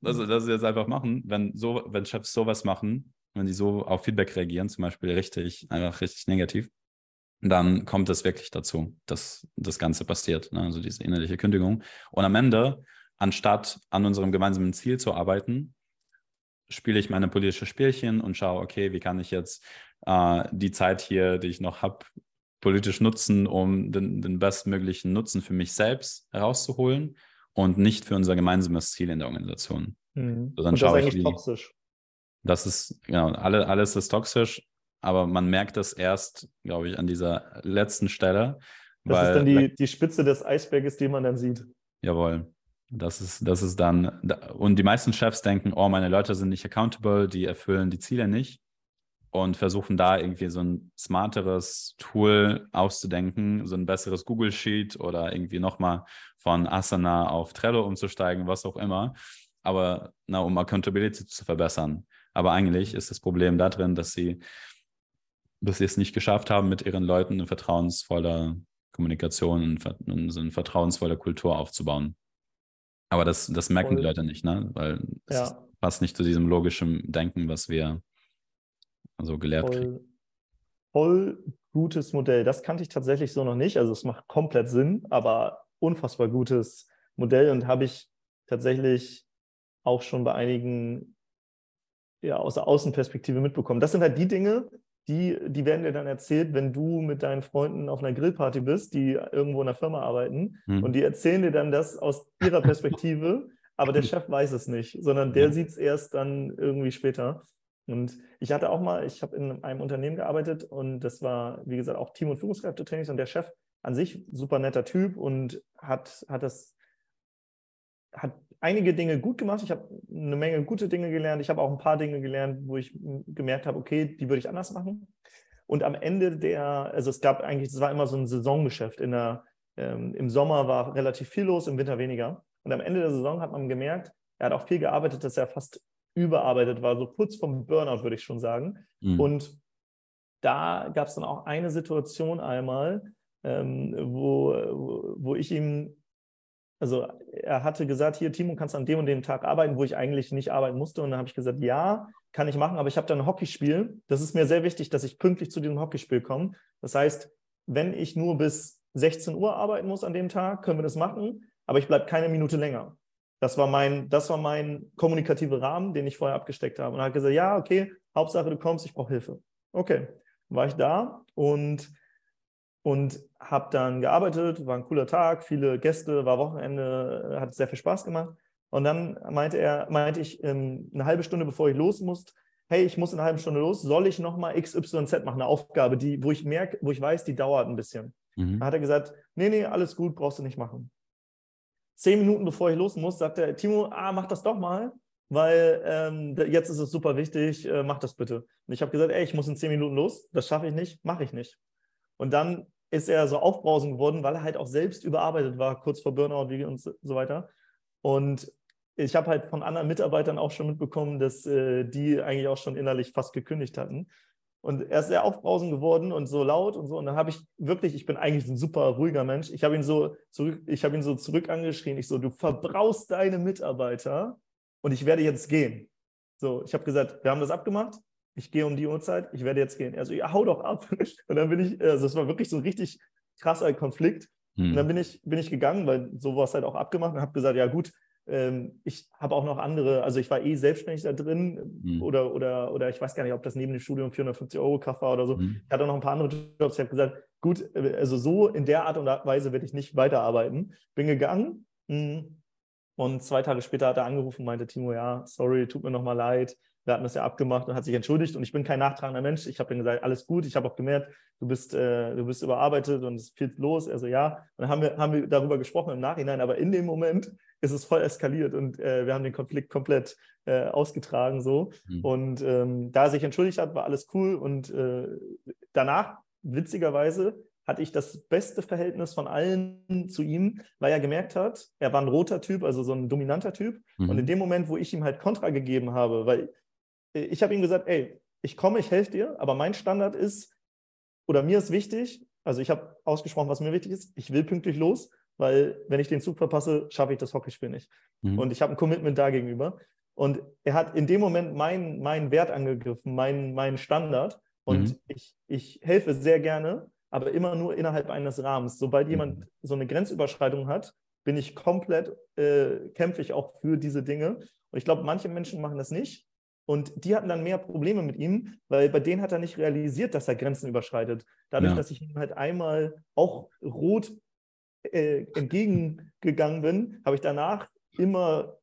das, (laughs) das jetzt einfach machen, wenn so, wenn Chefs sowas machen, wenn die so auf Feedback reagieren, zum Beispiel richtig, einfach richtig negativ, dann kommt es wirklich dazu, dass das Ganze passiert, ne? also diese innerliche Kündigung. Und am Ende, anstatt an unserem gemeinsamen Ziel zu arbeiten, spiele ich meine politische Spielchen und schaue, okay, wie kann ich jetzt äh, die Zeit hier, die ich noch habe, politisch nutzen, um den, den bestmöglichen Nutzen für mich selbst herauszuholen und nicht für unser gemeinsames Ziel in der Organisation. Mhm. So, dann und das ist eigentlich ich, wie, toxisch. Das ist, genau, alle, alles ist toxisch, aber man merkt das erst, glaube ich, an dieser letzten Stelle. Das weil, ist dann die, die Spitze des Eisberges, die man dann sieht. Jawohl. Das ist, das ist dann, und die meisten Chefs denken, oh, meine Leute sind nicht accountable, die erfüllen die Ziele nicht und versuchen da irgendwie so ein smarteres Tool auszudenken, so ein besseres Google Sheet oder irgendwie nochmal von Asana auf Trello umzusteigen, was auch immer. Aber na, um Accountability zu verbessern. Aber eigentlich ist das Problem da drin, dass sie, dass sie es nicht geschafft haben, mit ihren Leuten eine vertrauensvolle Kommunikation und eine vertrauensvolle Kultur aufzubauen. Aber das, das merken Voll. die Leute nicht, ne? Weil es ja. passt nicht zu diesem logischen Denken, was wir so gelehrt Voll. kriegen. Voll gutes Modell. Das kannte ich tatsächlich so noch nicht. Also es macht komplett Sinn, aber unfassbar gutes Modell und habe ich tatsächlich auch schon bei einigen ja, aus der Außenperspektive mitbekommen. Das sind halt die Dinge, die, die werden dir dann erzählt, wenn du mit deinen Freunden auf einer Grillparty bist, die irgendwo in der Firma arbeiten hm. und die erzählen dir dann das aus ihrer Perspektive, (laughs) aber der Chef weiß es nicht, sondern der ja. sieht es erst dann irgendwie später. Und ich hatte auch mal, ich habe in einem Unternehmen gearbeitet und das war, wie gesagt, auch Team- und Führungskräftetrainings und der Chef an sich super netter Typ und hat, hat das hat einige Dinge gut gemacht. Ich habe eine Menge gute Dinge gelernt. Ich habe auch ein paar Dinge gelernt, wo ich gemerkt habe, okay, die würde ich anders machen. Und am Ende der, also es gab eigentlich, es war immer so ein Saisongeschäft. In der, ähm, Im Sommer war relativ viel los, im Winter weniger. Und am Ende der Saison hat man gemerkt, er hat auch viel gearbeitet, dass er fast überarbeitet war, so kurz vom Burnout, würde ich schon sagen. Mhm. Und da gab es dann auch eine Situation einmal, ähm, wo, wo, wo ich ihm also er hatte gesagt, hier, Timo, kannst an dem und dem Tag arbeiten, wo ich eigentlich nicht arbeiten musste. Und dann habe ich gesagt, ja, kann ich machen, aber ich habe da ein Hockeyspiel. Das ist mir sehr wichtig, dass ich pünktlich zu diesem Hockeyspiel komme. Das heißt, wenn ich nur bis 16 Uhr arbeiten muss an dem Tag, können wir das machen, aber ich bleibe keine Minute länger. Das war mein, das war mein kommunikativer Rahmen, den ich vorher abgesteckt habe. Und er hat gesagt, ja, okay, Hauptsache du kommst, ich brauche Hilfe. Okay, war ich da und und habe dann gearbeitet, war ein cooler Tag, viele Gäste, war Wochenende, hat sehr viel Spaß gemacht. Und dann meinte er, meinte ich, ähm, eine halbe Stunde bevor ich los muss, hey, ich muss in einer halben Stunde los, soll ich nochmal XYZ machen, eine Aufgabe, die, wo ich merke, wo ich weiß, die dauert ein bisschen. Mhm. Da hat er gesagt, nee, nee, alles gut, brauchst du nicht machen. Zehn Minuten bevor ich los muss, sagt er, Timo, ah, mach das doch mal, weil ähm, jetzt ist es super wichtig, äh, mach das bitte. Und ich habe gesagt, ey, ich muss in zehn Minuten los, das schaffe ich nicht, mache ich nicht. Und dann ist er so aufbrausend geworden, weil er halt auch selbst überarbeitet war, kurz vor Burnout und so weiter. Und ich habe halt von anderen Mitarbeitern auch schon mitbekommen, dass äh, die eigentlich auch schon innerlich fast gekündigt hatten. Und er ist sehr aufbrausend geworden und so laut und so. Und dann habe ich wirklich, ich bin eigentlich ein super ruhiger Mensch. Ich habe ihn so zurück, ich habe ihn so zurück angeschrien. Ich so, du verbraust deine Mitarbeiter und ich werde jetzt gehen. So, ich habe gesagt, wir haben das abgemacht. Ich gehe um die Uhrzeit, ich werde jetzt gehen. Er so, ja, hau doch ab. (laughs) Und dann bin ich, also es war wirklich so ein richtig krasser Konflikt. Hm. Und dann bin ich, bin ich gegangen, weil so war es halt auch abgemacht und habe gesagt, ja gut, ähm, ich habe auch noch andere, also ich war eh selbstständig da drin mhm. oder, oder, oder ich weiß gar nicht, ob das neben dem Studium 450 Euro Kraft war oder so. Mhm. Ich hatte noch ein paar andere Jobs. Ich habe gesagt, gut, äh, also so in der Art und Weise werde ich nicht weiterarbeiten. Bin gegangen mh, und zwei Tage später hat er angerufen und meinte, Timo, ja, sorry, tut mir nochmal leid wir hatten das ja abgemacht und hat sich entschuldigt und ich bin kein nachtragender Mensch. Ich habe ihm gesagt, alles gut. Ich habe auch gemerkt, du bist, äh, du bist überarbeitet und es ist viel los. Also ja, und dann haben wir, haben wir darüber gesprochen im Nachhinein, aber in dem Moment ist es voll eskaliert und äh, wir haben den Konflikt komplett äh, ausgetragen so. Mhm. Und ähm, da er sich entschuldigt hat, war alles cool und äh, danach, witzigerweise, hatte ich das beste Verhältnis von allen zu ihm, weil er gemerkt hat, er war ein roter Typ, also so ein dominanter Typ. Mhm. Und in dem Moment, wo ich ihm halt Kontra gegeben habe, weil ich habe ihm gesagt, ey, ich komme, ich helfe dir, aber mein Standard ist, oder mir ist wichtig, also ich habe ausgesprochen, was mir wichtig ist, ich will pünktlich los, weil wenn ich den Zug verpasse, schaffe ich das Hockeyspiel nicht. Mhm. Und ich habe ein Commitment da gegenüber. Und er hat in dem Moment meinen mein Wert angegriffen, meinen mein Standard. Und mhm. ich, ich helfe sehr gerne, aber immer nur innerhalb eines Rahmens. Sobald mhm. jemand so eine Grenzüberschreitung hat, bin ich komplett, äh, kämpfe ich auch für diese Dinge. Und ich glaube, manche Menschen machen das nicht. Und die hatten dann mehr Probleme mit ihm, weil bei denen hat er nicht realisiert, dass er Grenzen überschreitet. Dadurch, ja. dass ich ihm halt einmal auch rot äh, entgegengegangen bin, habe ich danach immer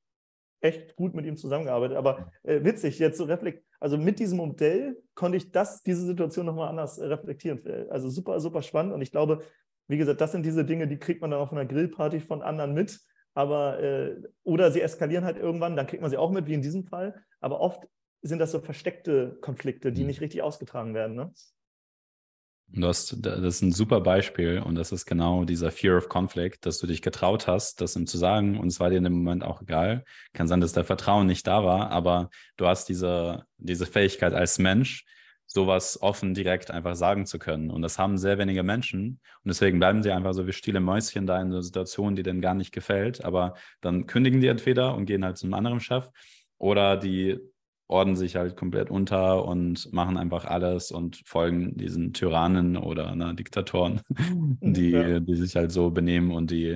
echt gut mit ihm zusammengearbeitet. Aber äh, witzig, jetzt so reflekt, also mit diesem Modell konnte ich das, diese Situation nochmal anders reflektieren. Also super, super spannend. Und ich glaube, wie gesagt, das sind diese Dinge, die kriegt man dann auf einer Grillparty von anderen mit. Aber, äh, oder sie eskalieren halt irgendwann, dann kriegt man sie auch mit, wie in diesem Fall. Aber oft sind das so versteckte Konflikte, die mhm. nicht richtig ausgetragen werden. Ne? Du hast, das ist ein super Beispiel und das ist genau dieser Fear of Conflict, dass du dich getraut hast, das ihm zu sagen und es war dir in dem Moment auch egal. Kann sein, dass der Vertrauen nicht da war, aber du hast diese, diese Fähigkeit als Mensch, sowas offen direkt einfach sagen zu können. Und das haben sehr wenige Menschen. Und deswegen bleiben sie einfach so wie stille Mäuschen da in einer Situation, die denen gar nicht gefällt. Aber dann kündigen die entweder und gehen halt zu einem anderen Chef oder die ordnen sich halt komplett unter und machen einfach alles und folgen diesen Tyrannen oder na, Diktatoren, (laughs) die, ja. die sich halt so benehmen und die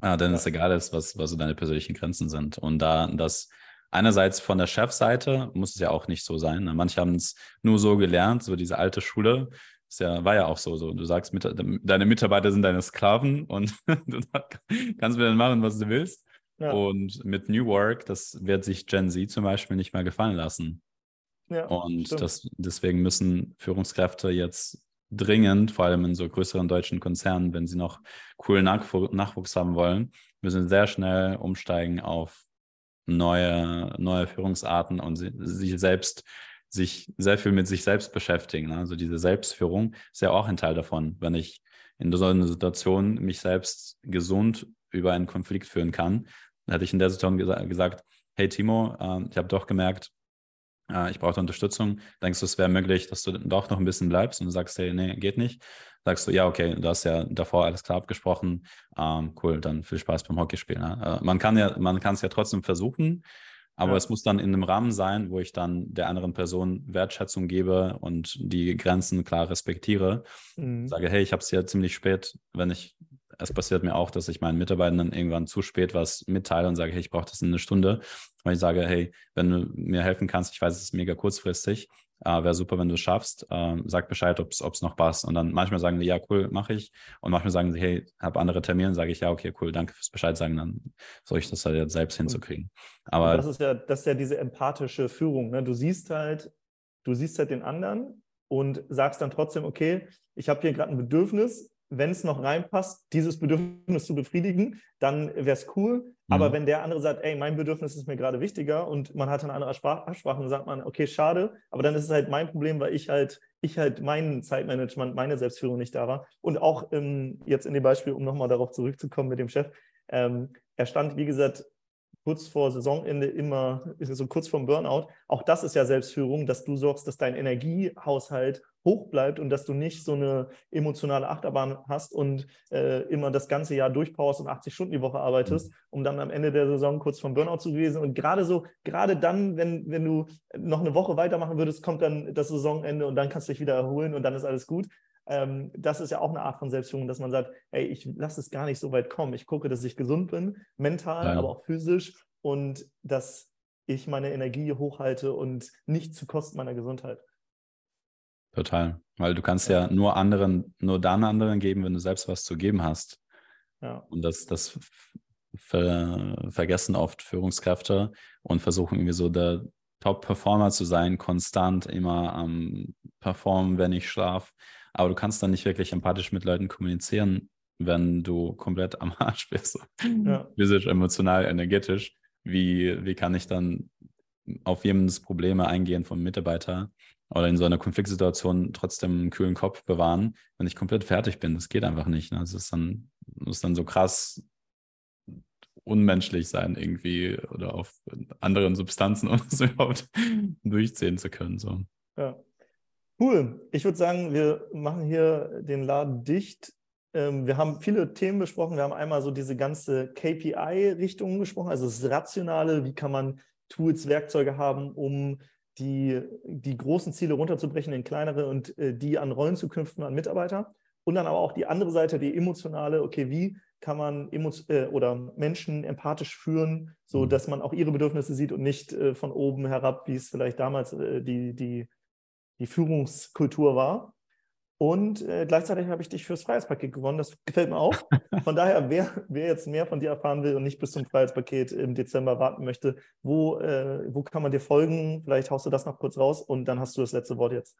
ah, dann ja. es egal ist, was, was so deine persönlichen Grenzen sind. Und da das einerseits von der Chefseite muss es ja auch nicht so sein. Ne? Manche haben es nur so gelernt, so diese alte Schule. Ist ja, war ja auch so, so. Du sagst, mit, deine Mitarbeiter sind deine Sklaven und (laughs) du kannst mit denen machen, was du willst. Ja. Und mit New Work, das wird sich Gen Z zum Beispiel nicht mehr gefallen lassen. Ja, und das, deswegen müssen Führungskräfte jetzt dringend, vor allem in so größeren deutschen Konzernen, wenn sie noch coolen Nachwuchs haben wollen, müssen sehr schnell umsteigen auf neue, neue Führungsarten und sich selbst sich sehr viel mit sich selbst beschäftigen. Ne? Also diese Selbstführung ist ja auch ein Teil davon. Wenn ich in so einer Situation mich selbst gesund über einen Konflikt führen kann, dann hatte ich in der Situation gesa gesagt, hey Timo, äh, ich habe doch gemerkt, äh, ich brauche Unterstützung. Denkst du, es wäre möglich, dass du doch noch ein bisschen bleibst und du sagst, hey, nee, geht nicht? Sagst du, ja, okay, du hast ja davor alles klar abgesprochen. Ähm, cool, dann viel Spaß beim Hockeyspielen. Ne? Äh, man kann ja, man kann es ja trotzdem versuchen, aber ja. es muss dann in einem Rahmen sein, wo ich dann der anderen Person Wertschätzung gebe und die Grenzen klar respektiere. Mhm. Sage, hey, ich habe es ja ziemlich spät, wenn ich es passiert mir auch, dass ich meinen Mitarbeitern dann irgendwann zu spät was mitteile und sage, hey, ich brauche das in einer Stunde. Weil ich sage, hey, wenn du mir helfen kannst, ich weiß, es ist mega kurzfristig, äh, wäre super, wenn du es schaffst. Äh, sag Bescheid, ob es noch passt. Und dann manchmal sagen sie, ja, cool, mache ich. Und manchmal sagen sie, hey, habe andere Termine. Sage ich, ja, okay, cool, danke fürs Bescheid sagen. Dann soll ich das halt jetzt selbst hinzukriegen. Aber das ist ja, das ist ja diese empathische Führung. Ne? Du siehst halt, du siehst halt den anderen und sagst dann trotzdem, okay, ich habe hier gerade ein Bedürfnis, wenn es noch reinpasst, dieses Bedürfnis zu befriedigen, dann wäre es cool. Mhm. Aber wenn der andere sagt, ey, mein Bedürfnis ist mir gerade wichtiger und man hat eine andere Absprache, dann sagt man, okay, schade, aber dann ist es halt mein Problem, weil ich halt, ich halt mein Zeitmanagement, meine Selbstführung nicht da war. Und auch ähm, jetzt in dem Beispiel, um nochmal darauf zurückzukommen mit dem Chef, ähm, er stand, wie gesagt, kurz vor Saisonende immer, so kurz vorm Burnout. Auch das ist ja Selbstführung, dass du sorgst, dass dein Energiehaushalt hoch bleibt und dass du nicht so eine emotionale Achterbahn hast und äh, immer das ganze Jahr durchpowerst und 80 Stunden die Woche arbeitest, um dann am Ende der Saison kurz vom Burnout zu gewesen. Und gerade so, gerade dann, wenn, wenn du noch eine Woche weitermachen würdest, kommt dann das Saisonende und dann kannst du dich wieder erholen und dann ist alles gut. Ähm, das ist ja auch eine Art von Selbstführung, dass man sagt, hey, ich lasse es gar nicht so weit kommen. Ich gucke, dass ich gesund bin, mental, Nein. aber auch physisch und dass ich meine Energie hochhalte und nicht zu Kosten meiner Gesundheit. Total, weil du kannst ja, ja nur anderen, nur dann anderen geben, wenn du selbst was zu geben hast. Ja. Und das, das ver, vergessen oft Führungskräfte und versuchen irgendwie so der Top-Performer zu sein, konstant immer am Performen, wenn ich schlafe. Aber du kannst dann nicht wirklich empathisch mit Leuten kommunizieren, wenn du komplett am Arsch bist. Ja. (laughs) Physisch, emotional, energetisch. Wie, wie kann ich dann auf jedes Probleme eingehen vom Mitarbeiter oder in so einer Konfliktsituation trotzdem einen kühlen Kopf bewahren, wenn ich komplett fertig bin? Das geht einfach nicht. Ne? Das ist dann, muss dann so krass unmenschlich sein irgendwie oder auf anderen Substanzen, (laughs) um es überhaupt durchziehen zu können. So. Ja. Cool. Ich würde sagen, wir machen hier den Laden dicht. Ähm, wir haben viele Themen besprochen. Wir haben einmal so diese ganze KPI-Richtung gesprochen, also das Rationale, wie kann man Tools, Werkzeuge haben, um die, die großen Ziele runterzubrechen in kleinere und äh, die an Rollen zu knüpfen, an Mitarbeiter. Und dann aber auch die andere Seite, die emotionale, okay, wie kann man äh, oder Menschen empathisch führen, so mhm. dass man auch ihre Bedürfnisse sieht und nicht äh, von oben herab, wie es vielleicht damals äh, die, die die Führungskultur war. Und äh, gleichzeitig habe ich dich fürs Freiheitspaket gewonnen. Das gefällt mir auch. Von (laughs) daher, wer, wer jetzt mehr von dir erfahren will und nicht bis zum Freiheitspaket im Dezember warten möchte, wo, äh, wo kann man dir folgen? Vielleicht haust du das noch kurz raus und dann hast du das letzte Wort jetzt.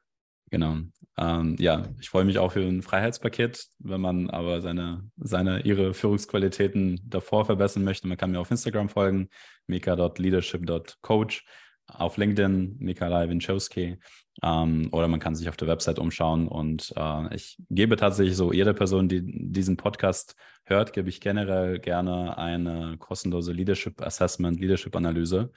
Genau. Ähm, ja, ich freue mich auch für ein Freiheitspaket, wenn man aber seine, seine, ihre Führungsqualitäten davor verbessern möchte. Man kann mir auf Instagram folgen, mika.leadership.coach auf LinkedIn, Mikalai Winchowski. Ähm, oder man kann sich auf der Website umschauen. Und äh, ich gebe tatsächlich so, jede Person, die diesen Podcast hört, gebe ich generell gerne eine kostenlose Leadership Assessment, Leadership Analyse.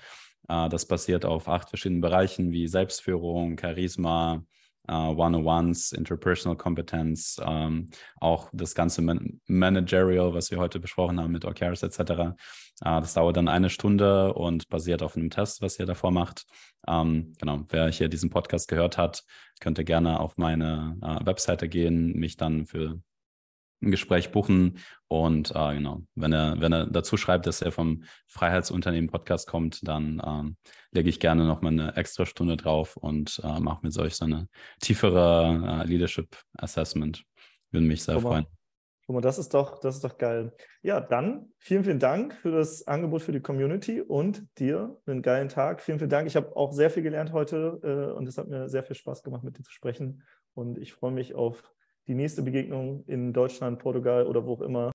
Äh, das basiert auf acht verschiedenen Bereichen wie Selbstführung, Charisma, uh, One-on-Ones, Interpersonal Competence, ähm, auch das ganze Man Managerial, was wir heute besprochen haben mit OKRs etc. Uh, das dauert dann eine Stunde und basiert auf einem Test, was ihr davor macht. Ähm, genau, wer hier diesen Podcast gehört hat, könnte gerne auf meine uh, Webseite gehen, mich dann für ein Gespräch buchen. Und äh, genau, wenn er, wenn er dazu schreibt, dass er vom Freiheitsunternehmen Podcast kommt, dann ähm, lege ich gerne noch mal eine extra Stunde drauf und äh, mache mit solch so eine tiefere äh, Leadership Assessment. Würde mich sehr freuen. Guck mal, das ist doch, das ist doch geil. Ja, dann vielen, vielen Dank für das Angebot für die Community und dir einen geilen Tag. Vielen, vielen Dank. Ich habe auch sehr viel gelernt heute äh, und es hat mir sehr viel Spaß gemacht, mit dir zu sprechen. Und ich freue mich auf die nächste Begegnung in Deutschland, Portugal oder wo auch immer.